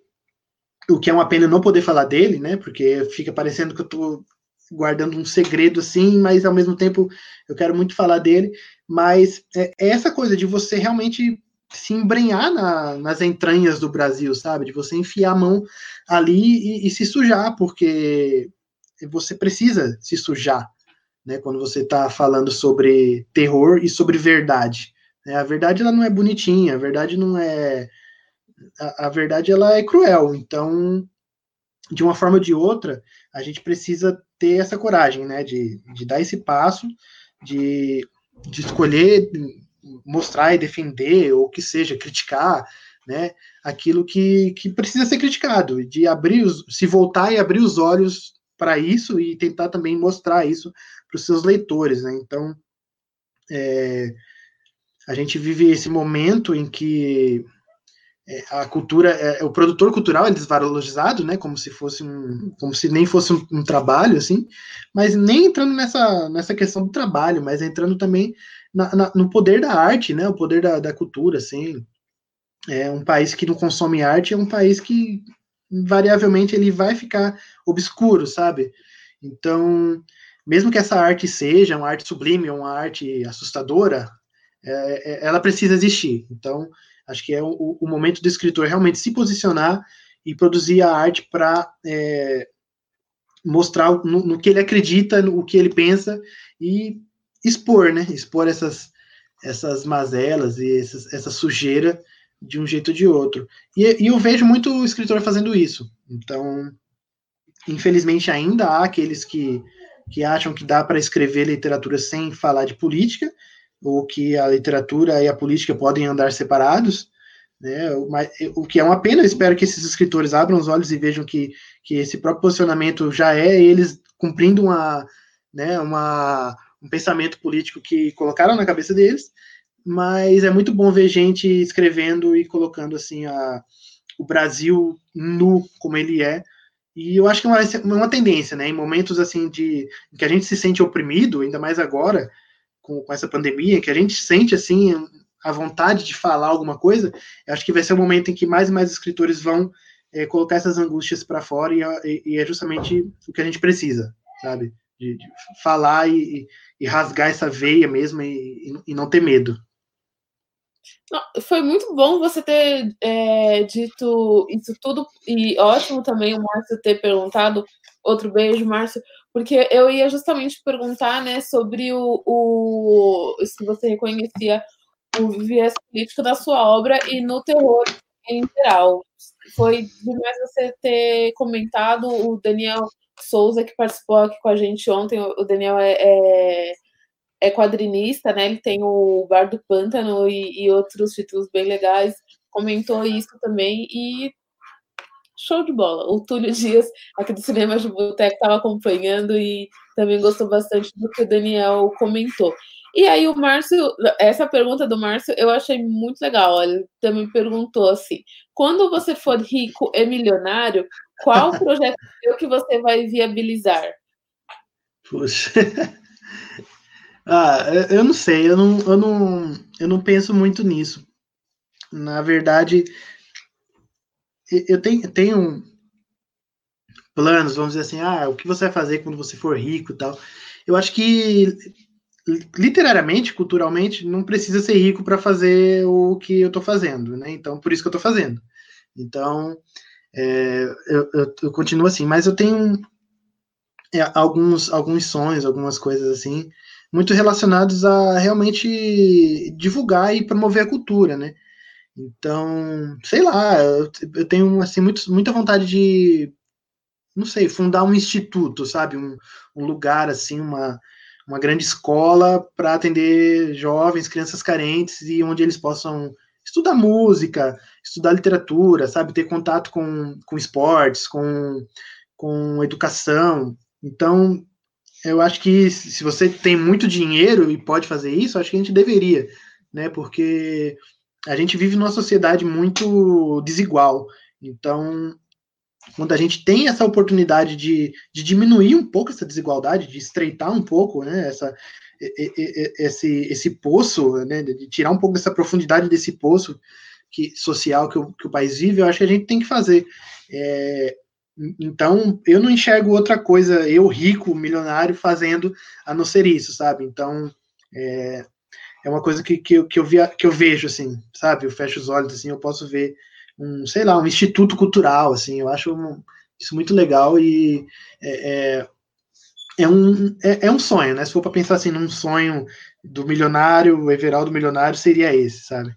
[SPEAKER 4] o que é uma pena não poder falar dele, né? Porque fica parecendo que eu tô guardando um segredo assim, mas ao mesmo tempo eu quero muito falar dele. Mas é, é essa coisa de você realmente se embrenhar na, nas entranhas do Brasil, sabe? De você enfiar a mão ali e, e se sujar, porque você precisa se sujar, né? Quando você está falando sobre terror e sobre verdade. Né? A verdade ela não é bonitinha, a verdade não é. A, a verdade ela é cruel. Então, de uma forma ou de outra, a gente precisa ter essa coragem, né? De, de dar esse passo, de, de escolher mostrar e defender, ou que seja, criticar, né, aquilo que, que precisa ser criticado, de abrir os, se voltar e abrir os olhos para isso e tentar também mostrar isso para os seus leitores, né? Então, é, a gente vive esse momento em que é, a cultura, é, o produtor cultural é desvalorizado, né? Como se fosse um, como se nem fosse um, um, trabalho, assim. Mas nem entrando nessa nessa questão do trabalho, mas entrando também na, na, no poder da arte, né? O poder da, da cultura, assim. É um país que não consome arte é um país que invariavelmente ele vai ficar obscuro, sabe? Então, mesmo que essa arte seja uma arte sublime, uma arte assustadora, é, é, ela precisa existir. Então, acho que é o, o, momento do escritor realmente se posicionar e produzir a arte para é, mostrar no, no, que ele acredita, no que ele pensa e expor, né? Expor essas, essas mazelas e essas, essa sujeira de um jeito ou de outro. E, e eu vejo muito escritor fazendo isso. Então, infelizmente, ainda há aqueles que, que acham que dá para escrever literatura sem falar de política, ou que a literatura e a política podem andar separados, né? O que é uma pena. Eu espero que esses escritores abram os olhos e vejam que, que esse próprio posicionamento já é eles cumprindo uma, né, uma, um pensamento político que colocaram na cabeça deles, mas é muito bom ver gente escrevendo e colocando assim a, o Brasil nu como ele é. E eu acho que é uma, uma tendência, né? Em momentos assim de em que a gente se sente oprimido, ainda mais agora com, com essa pandemia, que a gente sente assim a vontade de falar alguma coisa, acho que vai ser o momento em que mais e mais escritores vão é, colocar essas angústias para fora e, e, é justamente o que a gente precisa, sabe? De, de falar e, e, rasgar essa veia mesmo e, e não ter medo.
[SPEAKER 2] Foi muito bom você ter é, dito isso tudo e ótimo também o Márcio ter perguntado. Outro beijo, Márcio, porque eu ia justamente perguntar né, sobre o, o se você reconhecia o viés político da sua obra e no terror em geral. Foi demais você ter comentado o Daniel Souza, que participou aqui com a gente ontem. O Daniel é, é é quadrinista, né? Ele tem o Bar do Pântano e, e outros títulos bem legais. Comentou isso também e show de bola. O Túlio Dias, aqui do Cinema de Boteco, estava acompanhando e também gostou bastante do que o Daniel comentou. E aí o Márcio, essa pergunta do Márcio eu achei muito legal. Ele também perguntou assim: quando você for rico e milionário, qual projeto que você vai viabilizar?
[SPEAKER 4] Puxa, *laughs* Ah, eu não sei, eu não, eu não, eu não penso muito nisso. Na verdade, eu tenho, tenho planos, vamos dizer assim, ah, o que você vai fazer quando você for rico e tal. Eu acho que literariamente, culturalmente, não precisa ser rico para fazer o que eu estou fazendo, né? Então, por isso que eu estou fazendo. Então, é, eu, eu, eu, continuo assim, mas eu tenho é, alguns, alguns sonhos, algumas coisas assim, muito relacionados a realmente divulgar e promover a cultura, né? Então, sei lá, eu, eu tenho assim muito, muita vontade de, não sei, fundar um instituto, sabe, um, um lugar assim, uma, uma grande escola para atender jovens, crianças carentes e onde eles possam estudar música, estudar literatura, sabe, ter contato com, com esportes, com, com educação. Então, eu acho que se você tem muito dinheiro e pode fazer isso, acho que a gente deveria, né? Porque a gente vive numa sociedade muito desigual. Então, quando a gente tem essa oportunidade de, de diminuir um pouco essa desigualdade, de estreitar um pouco, né? Essa, esse, esse poço, né? De tirar um pouco dessa profundidade desse poço que, social que o, que o país vive, eu acho que a gente tem que fazer. É, Então, eu não enxergo outra coisa, eu rico, milionário, fazendo a não ser isso, sabe? Então, é, é uma coisa que, que, eu, que, eu via, que eu vejo, assim, sabe? Eu fecho os olhos, assim, eu posso ver um, sei lá, um instituto cultural, assim, eu acho um, isso muito legal e é, é, é um, é, é, um sonho, né? Se for para pensar assim num sonho do milionário, o Everaldo milionário seria esse, sabe?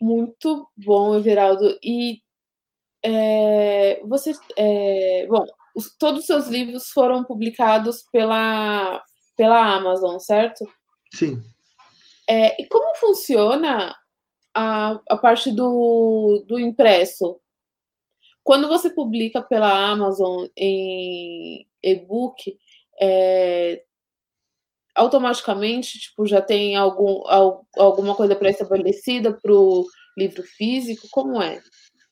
[SPEAKER 2] Muito bom, Everaldo. E é, você, é, bom, os, todos os seus livros foram publicados pela, pela Amazon, certo?
[SPEAKER 4] Sim.
[SPEAKER 2] É, e como funciona a, a parte do, do impresso? Quando você publica pela Amazon em e-book, é, automaticamente tipo, já tem algum, alguma coisa pré-estabelecida para o livro físico? Como é?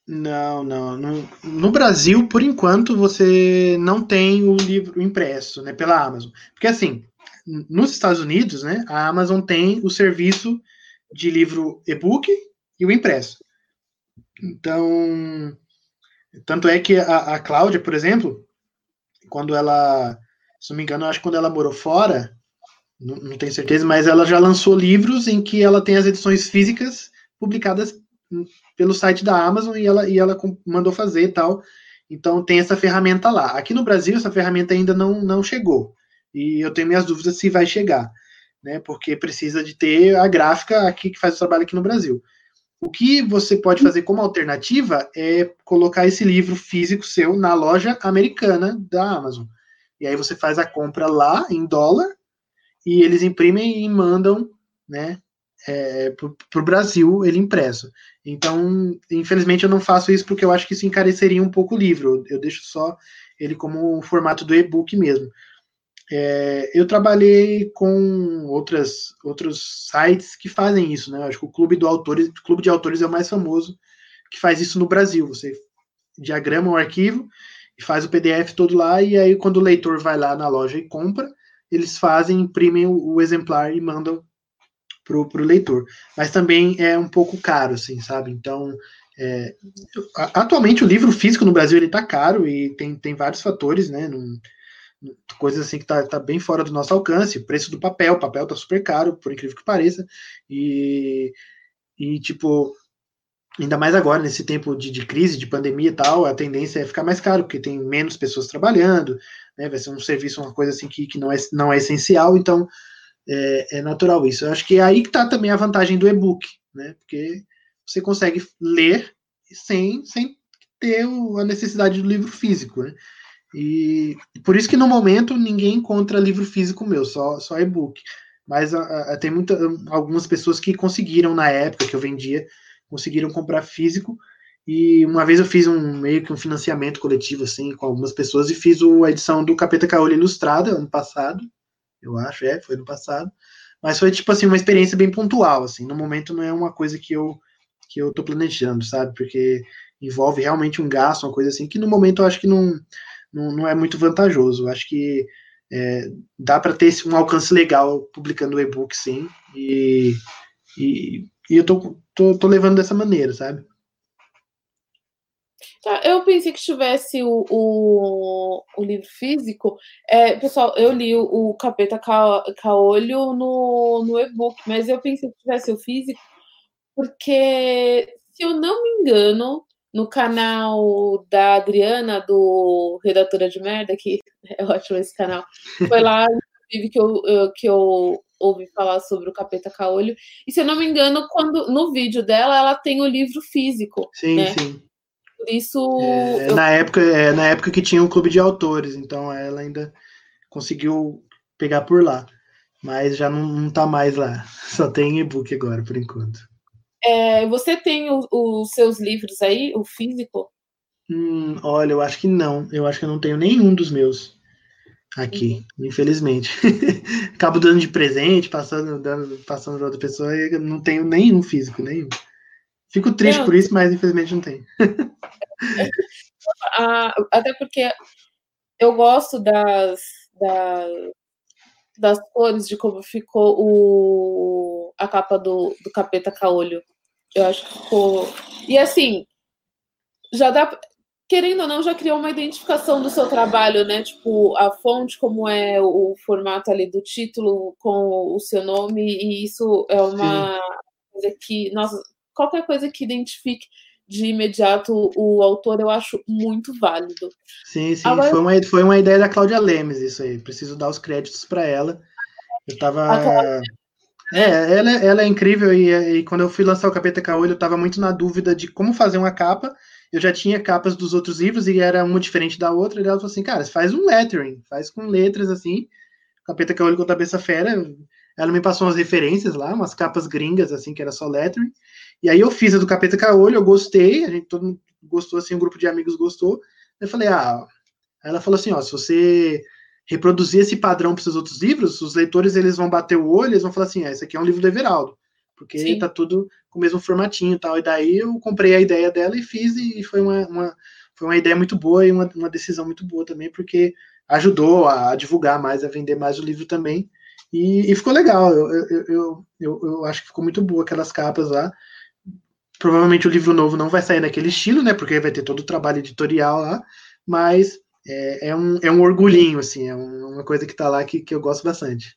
[SPEAKER 4] Não, não. No, no, Brasil, por enquanto, você não tem o livro impresso, né, pela Amazon. Porque assim, nos Estados Unidos, né, a Amazon tem o serviço de livro e-book e o impresso. Então, tanto é que a, a Cláudia, por exemplo, quando ela, se não me engano, acho que quando ela morou fora, não, não tenho certeza, mas ela já lançou livros em que ela tem as edições físicas publicadas pelo site da Amazon e ela, e ela mandou fazer e tal. Então tem essa ferramenta lá. Aqui no Brasil, essa ferramenta ainda não, não chegou. E eu tenho minhas dúvidas se vai chegar, né? Porque precisa de ter a gráfica aqui que faz o trabalho aqui no Brasil. O que você pode fazer como alternativa é colocar esse livro físico seu na loja americana da Amazon. E aí você faz a compra lá em dólar e eles imprimem e mandam, né, é, para o Brasil ele impresso. Então, infelizmente, eu não faço isso porque eu acho que isso encareceria um pouco o livro. Eu, eu deixo só ele como um formato do e-book mesmo. É, eu trabalhei com outras, outros sites que fazem isso, né? Acho que o Clube, do Autores, Clube de Autores é o mais famoso que faz isso no Brasil. Você diagrama o arquivo e faz o PDF todo lá, e aí quando o leitor vai lá na loja e compra, eles fazem, imprimem o, o exemplar e mandam para o leitor. Mas também é um pouco caro, assim, sabe? Então, é, atualmente o livro físico no Brasil ele está caro e tem, tem vários fatores, né? Num, coisas assim que está tá bem fora do nosso alcance, preço do papel, o papel está super caro, por incrível que pareça, e, e tipo, ainda mais agora, nesse tempo de, de, crise, de pandemia e tal, a tendência é ficar mais caro, porque tem menos pessoas trabalhando, né, vai ser um serviço, uma coisa assim que, que não, é, não é essencial, então é, é natural isso. Eu acho que é aí que está também a vantagem do e-book, né? Porque você consegue ler sem, sem ter a necessidade do livro físico, né? E por isso que no momento ninguém encontra livro físico meu, só, só e-book. Mas a, a, tem muita, algumas pessoas que conseguiram na época que eu vendia, conseguiram comprar físico. E uma vez eu fiz um meio que um financiamento coletivo assim com algumas pessoas e fiz a edição do Capeta Caolho Ilustrada ano passado eu acho, é, foi no passado. Mas foi, tipo assim, uma experiência bem pontual, assim. No momento não é uma coisa que eu, que eu tô planejando, sabe? Porque envolve realmente um gasto, uma coisa assim, que no momento eu acho que não, não, não é muito vantajoso. Eu acho que é, dá para ter um alcance legal publicando o e-book, sim. E, e, e eu tô, tô, tô levando dessa maneira, sabe?
[SPEAKER 2] Tá, eu pensei que tivesse o, o, o livro físico. É, pessoal, eu li o, o Capeta Ca, Caolho no, no e-book, mas eu pensei que tivesse o físico, porque, se eu não me engano, no canal da Adriana, do Redatora de Merda, que *laughs* é ótimo esse canal, foi lá, inclusive, que eu, que eu ouvi falar sobre o Capeta Caolho. E se eu não me engano, quando no vídeo dela, ela tem o livro físico.
[SPEAKER 4] Sim,
[SPEAKER 2] né?
[SPEAKER 4] sim.
[SPEAKER 2] Por isso.
[SPEAKER 4] É, eu... na, época, é, na época que tinha um clube de autores, então ela ainda conseguiu pegar por lá. Mas já não, não tá mais lá. *laughs* Só tem e-book agora, por enquanto.
[SPEAKER 2] É, você tem os seus livros aí, o físico?
[SPEAKER 4] Hum, olha, eu acho que não. Eu acho que eu não tenho nenhum dos meus aqui, uhum. infelizmente. *laughs* Acabo dando de presente, passando, dando, passando para outra pessoa e não tenho nenhum físico, nenhum. Fico triste não. por isso, mas infelizmente não tenho. *laughs*
[SPEAKER 2] até porque eu gosto das, das, das cores de como ficou o, a capa do, do Capeta Caolho. Eu acho que ficou. E assim, já dá querendo ou não, já criou uma identificação do seu trabalho, né? Tipo, a fonte, como é o formato ali do título com o seu nome, e isso é uma Sim. coisa que, nossa, qualquer coisa que identifique de imediato o autor, eu acho muito válido.
[SPEAKER 4] Sim, sim, Agora, foi, uma, foi uma ideia da Cláudia Lemes, isso aí. Preciso dar os créditos para ela. Eu tava. É, ela, ela é incrível e, e, quando eu fui lançar o Capeta Caolho, eu tava muito na dúvida de como fazer uma capa eu já tinha capas dos outros livros e era uma diferente da outra, e ela falou assim, cara, faz um lettering, faz com letras assim, capeta que é olho com a cabeça fera, ela me passou umas referências lá, umas capas gringas, assim, que era só lettering, e aí eu fiz a do Capeta Caolho, eu gostei, a gente todo mundo gostou, assim, um grupo de amigos gostou, eu falei, ah, ela falou assim, ó, se você reproduzir esse padrão para os seus outros livros, os leitores, eles vão bater o olho, eles vão falar assim, ah, esse aqui é um livro do Everaldo, porque Sim. tá tudo o mesmo formatinho e tal. E daí eu comprei a ideia dela e fiz, e foi uma, uma foi uma ideia muito boa e uma, uma decisão muito boa também, porque ajudou a, divulgar mais, a vender mais o livro também. E, e ficou legal, eu, eu, eu, eu, eu acho que ficou muito boa aquelas capas lá. Provavelmente o livro novo não vai sair naquele estilo, né? Porque vai ter todo o trabalho editorial lá, mas é, é, um, é um orgulhinho, assim, é uma coisa que tá lá que, que eu gosto bastante.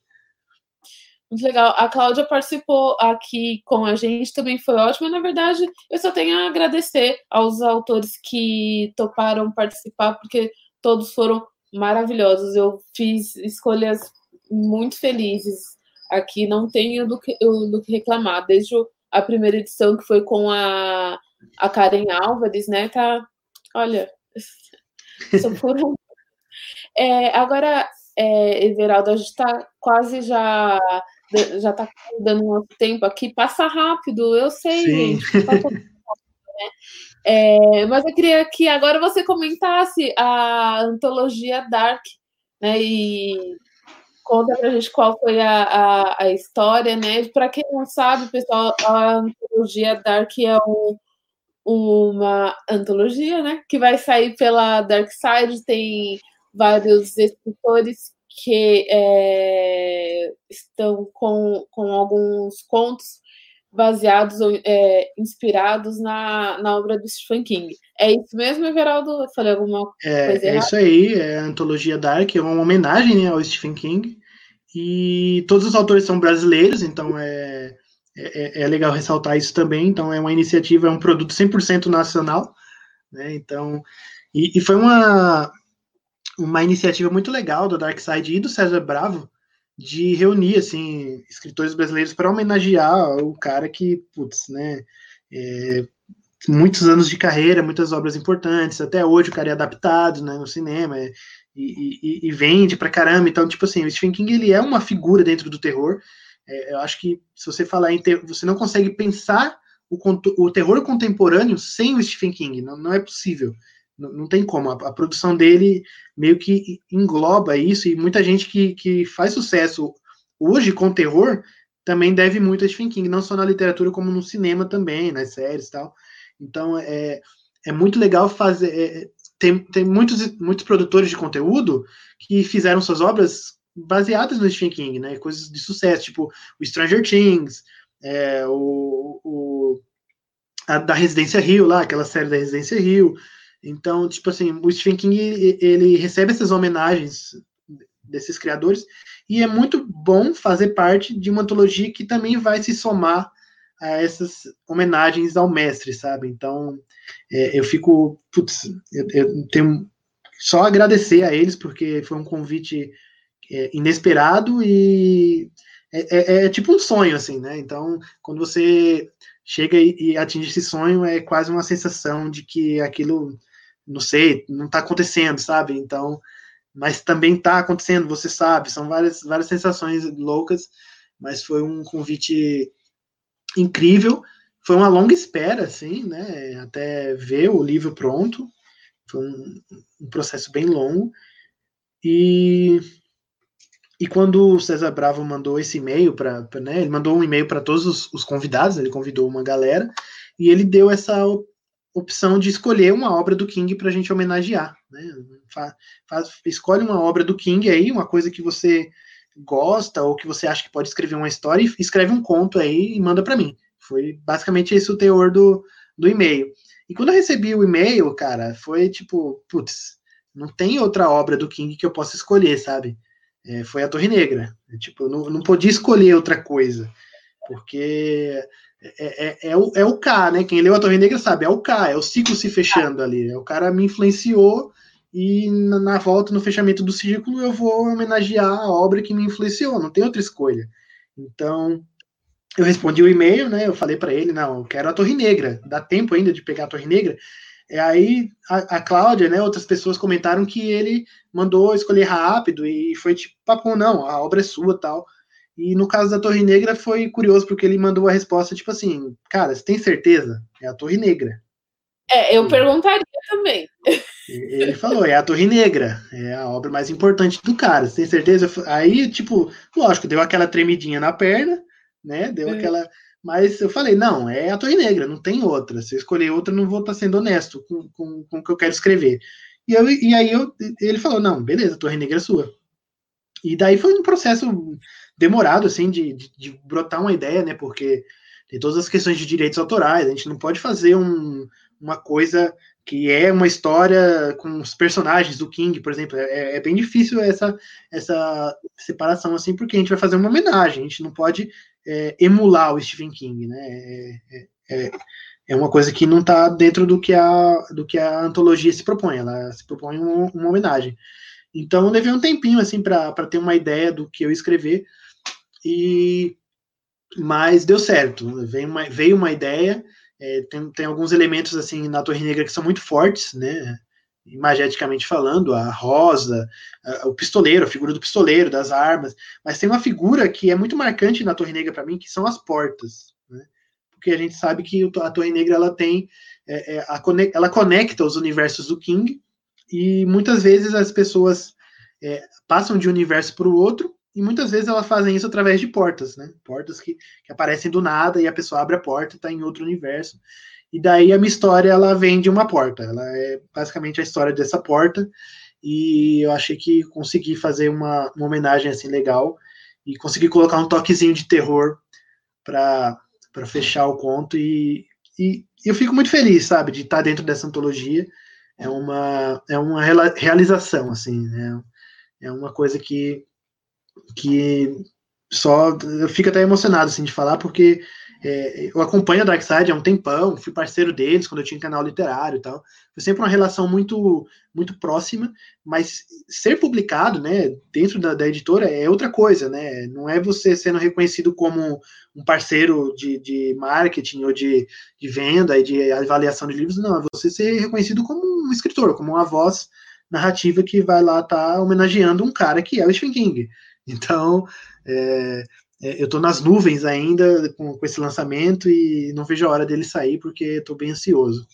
[SPEAKER 2] Muito legal. A Cláudia participou aqui com a gente, também foi ótima. Na verdade, eu só tenho a agradecer aos autores que toparam participar, porque todos foram maravilhosos. Eu fiz escolhas muito felizes aqui, não tenho do que, do que reclamar. Desde a primeira edição, que foi com a, a Karen Álvares, né? Tá, olha, *laughs* só foram. *laughs* É, agora, é, Everaldo, a gente está quase já já está dando um tempo aqui, passa rápido, eu sei, Sim. gente. Rápido, né? é, mas eu queria que agora você comentasse a antologia Dark, né? E conta pra gente qual foi a, a, a história, né? Para quem não sabe, pessoal, a antologia Dark é um, uma antologia, né? Que vai sair pela Dark Side, tem vários escritores que é, estão com, com alguns contos baseados ou é, inspirados na, na obra do Stephen King. É isso mesmo, Everaldo? Eu falei alguma
[SPEAKER 4] é,
[SPEAKER 2] coisa
[SPEAKER 4] É isso aí, é a antologia Dark, é uma homenagem né, ao Stephen King. E todos os autores são brasileiros, então é, é, é legal ressaltar isso também. Então é uma iniciativa, é um produto 100% nacional. Né, então, e, e foi uma, uma iniciativa muito legal do Dark Side e do César Bravo de reunir assim escritores brasileiros para homenagear o cara que, putz, né, é, muitos anos de carreira, muitas obras importantes, até hoje o cara é adaptado, né, no cinema é, e, e, e, vende pra caramba. Então, tipo assim, o Stephen King ele é uma figura dentro do terror. É, eu acho que se você falar em ter, você não consegue pensar o, o terror contemporâneo sem o Stephen King, não, não é possível. Não, não tem como. A, a, produção dele meio que engloba isso, e muita gente que, que faz sucesso hoje com terror também deve muito a Stephen King, não só na literatura, como no cinema também, nas séries e tal. Então é, é muito legal fazer. É, tem, tem muitos, muitos produtores de conteúdo que fizeram suas obras baseadas no Stephen King, né? Coisas de sucesso, tipo o Stranger Things, é, o, o a, da Residência Rio lá, aquela série da Residência Rio, então, tipo assim, o Stephen King ele recebe essas homenagens desses criadores e é muito bom fazer parte de uma antologia que também vai se somar a essas homenagens ao mestre, sabe? Então, é, eu fico, putz, eu, eu, tenho só agradecer a eles porque foi um convite é, inesperado e é, é, é, tipo um sonho, assim, né? Então, quando você chega e, e atinge esse sonho, é quase uma sensação de que aquilo não sei, não está acontecendo, sabe? Então, mas também está acontecendo, você sabe, são várias, várias sensações loucas, mas foi um convite incrível, foi uma longa espera, assim, né, até ver o livro pronto, foi um, um processo bem longo, e, e quando o César Bravo mandou esse e-mail para, né, ele mandou um e-mail para todos os, os convidados, ele convidou uma galera, e ele deu essa opção de escolher uma obra do King para a gente homenagear. Né? Faz, faz, escolhe uma obra do King aí, uma coisa que você gosta ou que você acha que pode escrever uma história e escreve um conto aí e manda para mim. Foi basicamente esse o teor do, do e-mail. E quando eu recebi o e-mail, cara, foi tipo, putz, não tem outra obra do King que eu possa escolher, sabe? É, foi a Torre Negra. É, tipo, eu não, não podia escolher outra coisa, porque é, é, é, o, é o K, né? Quem leu a Torre Negra sabe, é o K, é o ciclo se fechando ali. O cara me influenciou e na, na volta, no fechamento do círculo, eu vou homenagear a obra que me influenciou, não tem outra escolha. Então, eu respondi o e-mail, né? Eu falei para ele, não, eu quero a Torre Negra. Dá tempo ainda de pegar a Torre Negra. E aí a, a Cláudia, né? Outras pessoas comentaram que ele mandou escolher rápido e foi tipo, papo, não, a obra é sua, tal. E no caso da Torre Negra foi curioso porque ele mandou a resposta tipo assim, cara, você tem certeza? É a Torre Negra.
[SPEAKER 2] É, eu perguntaria também.
[SPEAKER 4] Ele falou, é a Torre Negra, é a obra mais importante do cara, você tem certeza? Aí, tipo, lógico, deu aquela tremidinha na perna, né? Deu é. aquela. Mas eu falei, não, é a Torre Negra, não tem outra. Se eu escolher outra, não vou estar sendo honesto com, com, com o que eu quero escrever. E, eu, e aí eu, ele falou, não, beleza, a Torre Negra é sua. E daí foi um processo demorado, assim, de, de, de brotar uma ideia, né? Porque tem todas as questões de direitos autorais, a gente não pode fazer um, uma coisa que é uma história com os personagens do King, por exemplo. É, é, bem difícil essa, essa separação, assim, porque a gente vai fazer uma homenagem, a gente não pode é, emular o Stephen King, né? É, é, é, é uma coisa que não está dentro do que, a, do que a antologia se propõe, ela se propõe uma, uma homenagem. Então, levei um tempinho, assim, para ter uma ideia do que eu escrever, e mas deu certo, veio uma, veio uma ideia, é, tem, tem alguns elementos assim na Torre Negra que são muito fortes, né? Imageticamente falando, a rosa, a, o pistoleiro, a figura do pistoleiro, das armas, mas tem uma figura que é muito marcante na Torre Negra para mim, que são as portas, né? Porque a gente sabe que a Torre Negra ela tem, é, é, a, ela conecta os universos do King e muitas vezes as pessoas é, passam de um universo para o outro e muitas vezes elas fazem isso através de portas, né? Portas que, que aparecem do nada e a pessoa abre a porta e está em outro universo. E daí a minha história ela vem de uma porta. Ela é basicamente a história dessa porta. E eu achei que consegui fazer uma, uma homenagem assim legal e consegui colocar um toquezinho de terror para fechar o conto. E, e eu fico muito feliz, sabe, de estar dentro dessa antologia. É uma, é uma realização, assim, né? É uma coisa que que só eu fico até emocionado assim de falar porque é, eu acompanho a Darkseid há um tempão, fui parceiro deles quando eu tinha canal literário e tal. Foi sempre uma relação muito muito próxima, mas ser publicado, né, dentro da, da editora é outra coisa, né? Não é você sendo reconhecido como um parceiro de, de marketing ou de, de venda e de avaliação de livros, não, é você ser reconhecido como um escritor, como uma voz narrativa que vai lá estar tá homenageando um cara que é o Stephen King. Então, é, é eu estou nas nuvens ainda com, com, esse lançamento e não vejo a hora dele sair porque estou bem ansioso.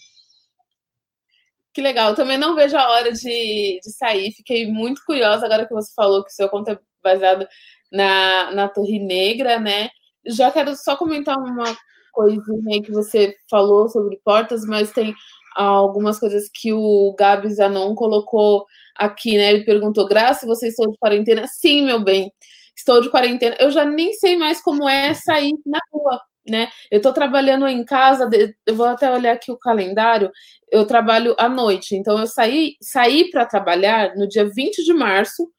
[SPEAKER 2] Que legal, eu também não vejo a hora de, de sair. Fiquei muito curiosa agora que você falou que o seu conto é baseado na, na Torre Negra, né? Já quero só comentar uma coisinha que você falou sobre portas, mas tem algumas coisas que o Gabi Zanon colocou aqui, né? Ele perguntou: Graça, você estou de quarentena? Sim, meu bem, estou de quarentena. Eu já nem sei mais como é sair na rua, né? Eu estou trabalhando em casa, eu vou até olhar aqui o calendário. Eu trabalho à noite, então eu saí, saí para trabalhar no dia 20 de março,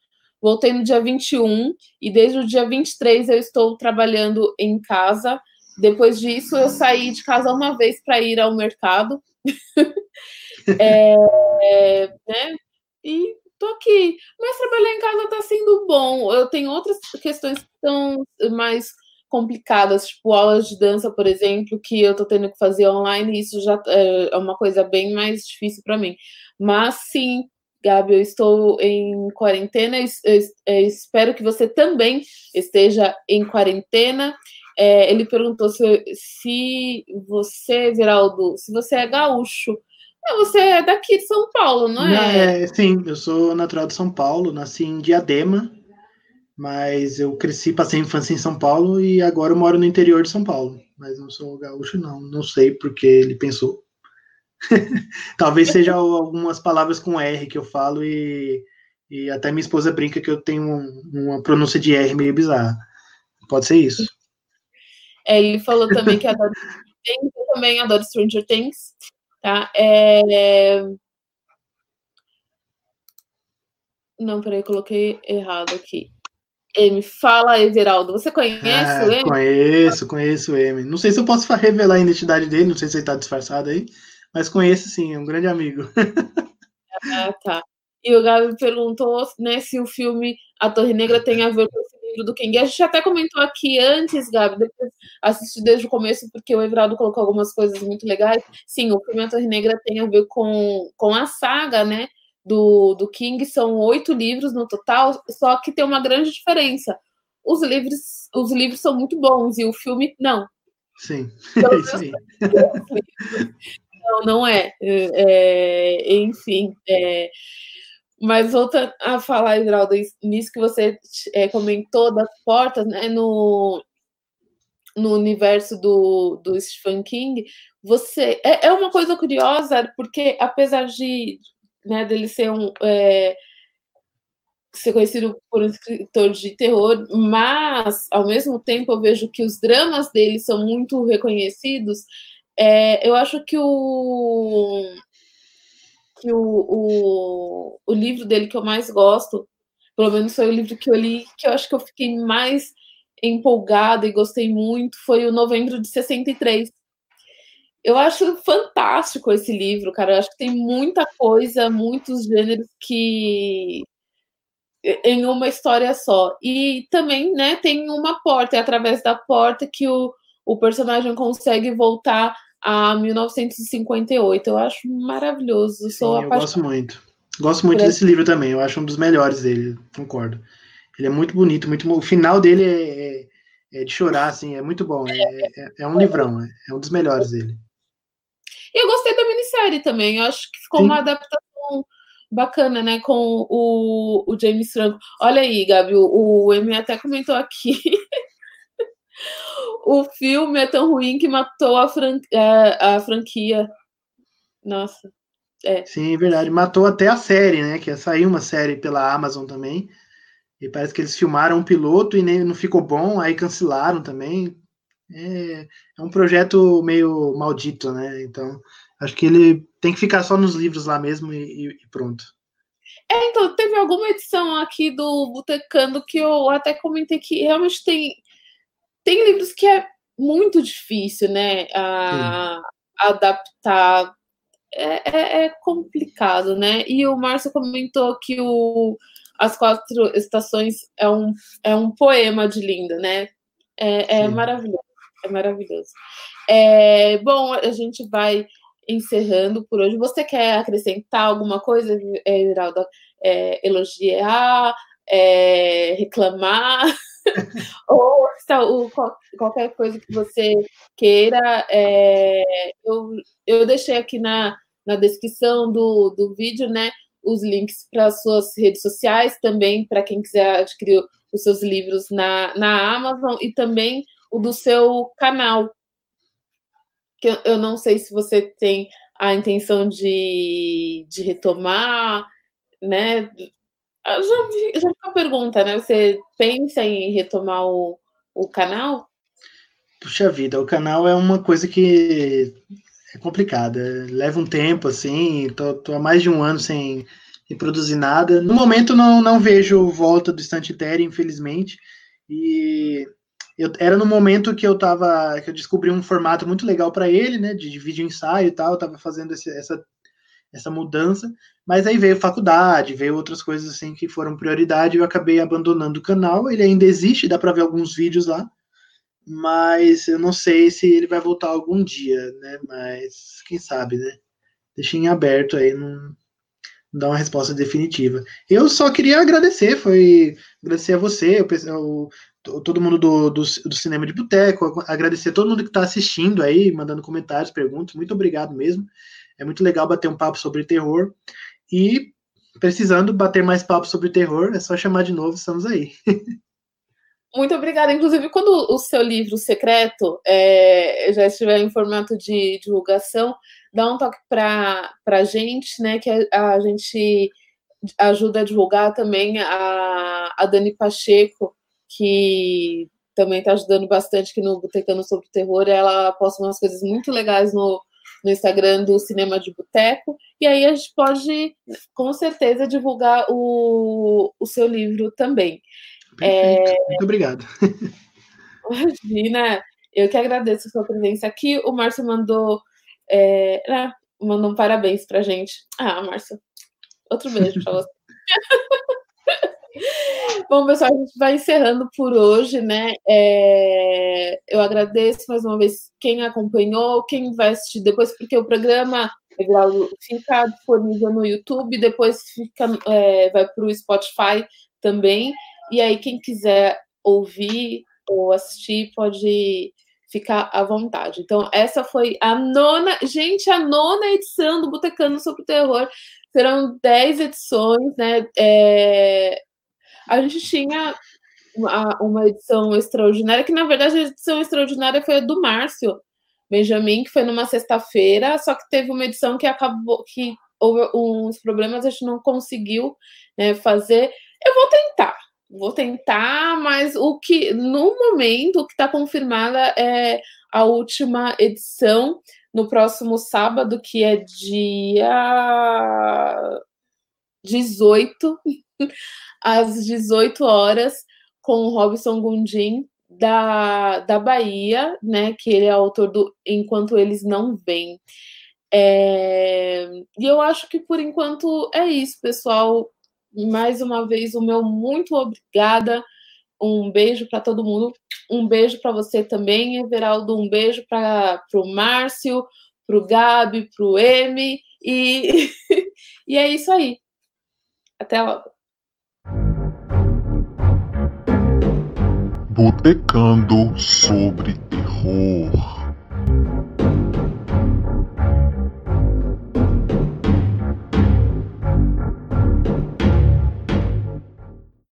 [SPEAKER 2] voltei no dia 21 e desde o dia 23 eu estou trabalhando em casa. Depois disso, eu saí de casa uma vez para ir ao mercado. É, *laughs* é, né? e tô aqui. Mas trabalhar em casa tá sendo bom. Eu tenho outras questões que estão mais complicadas, tipo aulas de dança, por exemplo, que eu tô tendo que fazer online, e isso já é, é uma coisa bem mais difícil para mim. Mas sim, Gabi, eu estou em quarentena, eu espero que você também esteja em quarentena. É, ele perguntou se, se você, Geraldo, se você é gaúcho. Você é daqui de São Paulo, não é?
[SPEAKER 4] é? Sim, eu sou natural de São Paulo, nasci em Diadema, mas eu cresci, passei a infância em São Paulo e agora eu moro no interior de São Paulo. Mas não sou gaúcho, não. Não sei porque ele pensou. *laughs* Talvez seja algumas palavras com R que eu falo e, e até minha esposa brinca que eu tenho uma pronúncia de R meio bizarra. Pode ser isso.
[SPEAKER 2] É, ele falou também que adora Stranger Things, eu também adoro Stranger Things. Tá? É... Não, peraí, coloquei errado aqui. M, fala, Everaldo. Você conhece ah, o M?
[SPEAKER 4] Conheço, conheço o M. Não sei se eu posso revelar a identidade dele, não sei se ele está disfarçado aí, mas conheço sim, é um grande amigo. *laughs*
[SPEAKER 2] ah, tá. E o Gabi perguntou né, se o filme A Torre Negra tem a ver com livro do King. A gente até comentou aqui antes, Gabi, depois assisti desde o começo, porque o Everaldo colocou algumas coisas muito legais. Sim, o filme A Torre Negra tem a ver com, com a saga, né? do, do King são oito livros no total, só que tem uma grande diferença. Os livros, os livros são muito bons e o filme não.
[SPEAKER 4] Sim, é isso aí.
[SPEAKER 2] Não, não é. é enfim, é, mas voltando a falar, Hidraldo, nisso que você é, comentou das portas, né, no, no universo do, do Stephen King, você é, é uma coisa curiosa, porque apesar de né, dele ser um é, ser conhecido por um escritor de terror, mas ao mesmo tempo eu vejo que os dramas dele são muito reconhecidos. É, eu acho que o que o, o, o livro dele que eu mais gosto, pelo menos foi o livro que eu li, que eu acho que eu fiquei mais empolgada e gostei muito, foi o Novembro de 63, eu acho fantástico esse livro, cara. Eu acho que tem muita coisa, muitos gêneros que em uma história só. E também, né, tem uma porta, é através da porta que o, o personagem consegue voltar a 1958. Eu acho maravilhoso. Sou
[SPEAKER 4] Sim, eu gosto muito. Gosto muito desse livro também. Eu acho um dos melhores dele, concordo. Ele é muito bonito, muito o final dele é, é, é de chorar, assim, é muito bom. É, é, é um livrão, é, é um dos melhores dele.
[SPEAKER 2] E eu gostei da minissérie também. Eu acho que ficou Sim. uma adaptação bacana, né? Com o, o James Franco. Olha aí, Gabi, o, o Emi até comentou aqui. *laughs* o filme é tão ruim que matou a, fran a, a franquia. Nossa. É.
[SPEAKER 4] Sim, é verdade. Matou até a série, né? Que ia sair uma série pela Amazon também. E parece que eles filmaram um piloto e nem, não ficou bom, aí cancelaram também é, é um projeto meio maldito, né? Então, acho que ele tem que ficar só nos livros lá mesmo e, e pronto.
[SPEAKER 2] É, então, teve alguma edição aqui do Botecando que eu até comentei que realmente tem, tem livros que é muito difícil, né? A, adaptar. É, é, é, complicado, né? E o Márcio comentou que o As Quatro Estações é um, é um poema de linda, né? É, é maravilhoso. É maravilhoso. É, bom, a gente vai encerrando por hoje. Você quer acrescentar alguma coisa, Geraldo? É, elogiar, é, reclamar, *laughs* ou, qualquer coisa que você queira. É, eu, eu deixei aqui na, na descrição do, do vídeo, né? Os links para as suas redes sociais, também para quem quiser adquirir os seus livros na, na Amazon e também o do seu canal. Que eu, eu não sei se você tem a intenção de, de retomar, né? Já, já fica a pergunta, né? Você pensa em retomar o, o canal?
[SPEAKER 4] Puxa vida, o canal é uma coisa que é complicada. Leva um tempo, assim, tô, tô há mais de um ano sem, sem produzir nada. No momento não, não vejo volta do Estante Terra, infelizmente. E eu, era no momento que eu tava, que eu descobri um formato muito legal para ele, né, de, de, vídeo ensaio e tal, eu tava fazendo esse, essa, essa mudança, mas aí veio faculdade, veio outras coisas assim que foram prioridade, eu acabei abandonando o canal, ele ainda existe, dá para ver alguns vídeos lá, mas eu não sei se ele vai voltar algum dia, né, mas quem sabe, né, deixei em aberto aí, não, não dá uma resposta definitiva. Eu só queria agradecer, foi agradecer a você, o, todo mundo do, do, do Cinema de Boteco, agradecer a todo mundo que está assistindo aí, mandando comentários, perguntas, muito obrigado mesmo. É muito legal bater um papo sobre terror. E precisando bater mais papo sobre terror, é só chamar de novo, estamos aí.
[SPEAKER 2] Muito obrigada. Inclusive, quando o seu livro secreto é, já estiver em formato de divulgação, dá um toque para a gente, né? Que a, a, gente ajuda a divulgar também a, a Dani Pacheco, que também está ajudando bastante aqui no Botecano sobre Terror. Ela posta umas coisas muito legais no, no Instagram do Cinema de Boteco. E aí a gente pode, com certeza, divulgar o, o seu livro também.
[SPEAKER 4] É... Muito obrigado.
[SPEAKER 2] Imagina, eu que agradeço a sua presença aqui. O Márcio mandou, é, né, mandou um parabéns pra gente. Ah, Márcio, outro beijo pra você. *laughs* Bom, pessoal, a gente vai encerrando por hoje, né? É... Eu agradeço mais uma vez quem acompanhou, quem vai assistir depois, porque o programa fica disponível no YouTube, depois fica, é, vai para o Spotify também. E aí, quem quiser ouvir ou assistir, pode ficar à vontade. Então, essa foi a nona, gente, a nona edição do Botecano sobre o Terror. Serão dez edições, né? É, a gente tinha uma, uma, edição extraordinária, que na verdade a edição extraordinária foi a do Márcio Benjamin, que foi numa sexta-feira, só que teve uma edição que acabou, que houve uns problemas, a gente não conseguiu né, fazer. Eu vou tentar, vou tentar, mas o que no momento o que está confirmada é a última edição no próximo sábado, que é dia 18 às 18 horas, com o Robson Gundim, da, da Bahia, né? Que ele é autor do Enquanto Eles Não Vêm. É, e eu acho que por enquanto é isso, pessoal. Mais uma vez, o meu muito obrigada. Um beijo para todo mundo. Um beijo para você também, Everaldo. Um beijo para o Márcio, para o Gabi, para o M. E, *laughs* e é isso aí. Até logo.
[SPEAKER 1] Botecando sobre terror.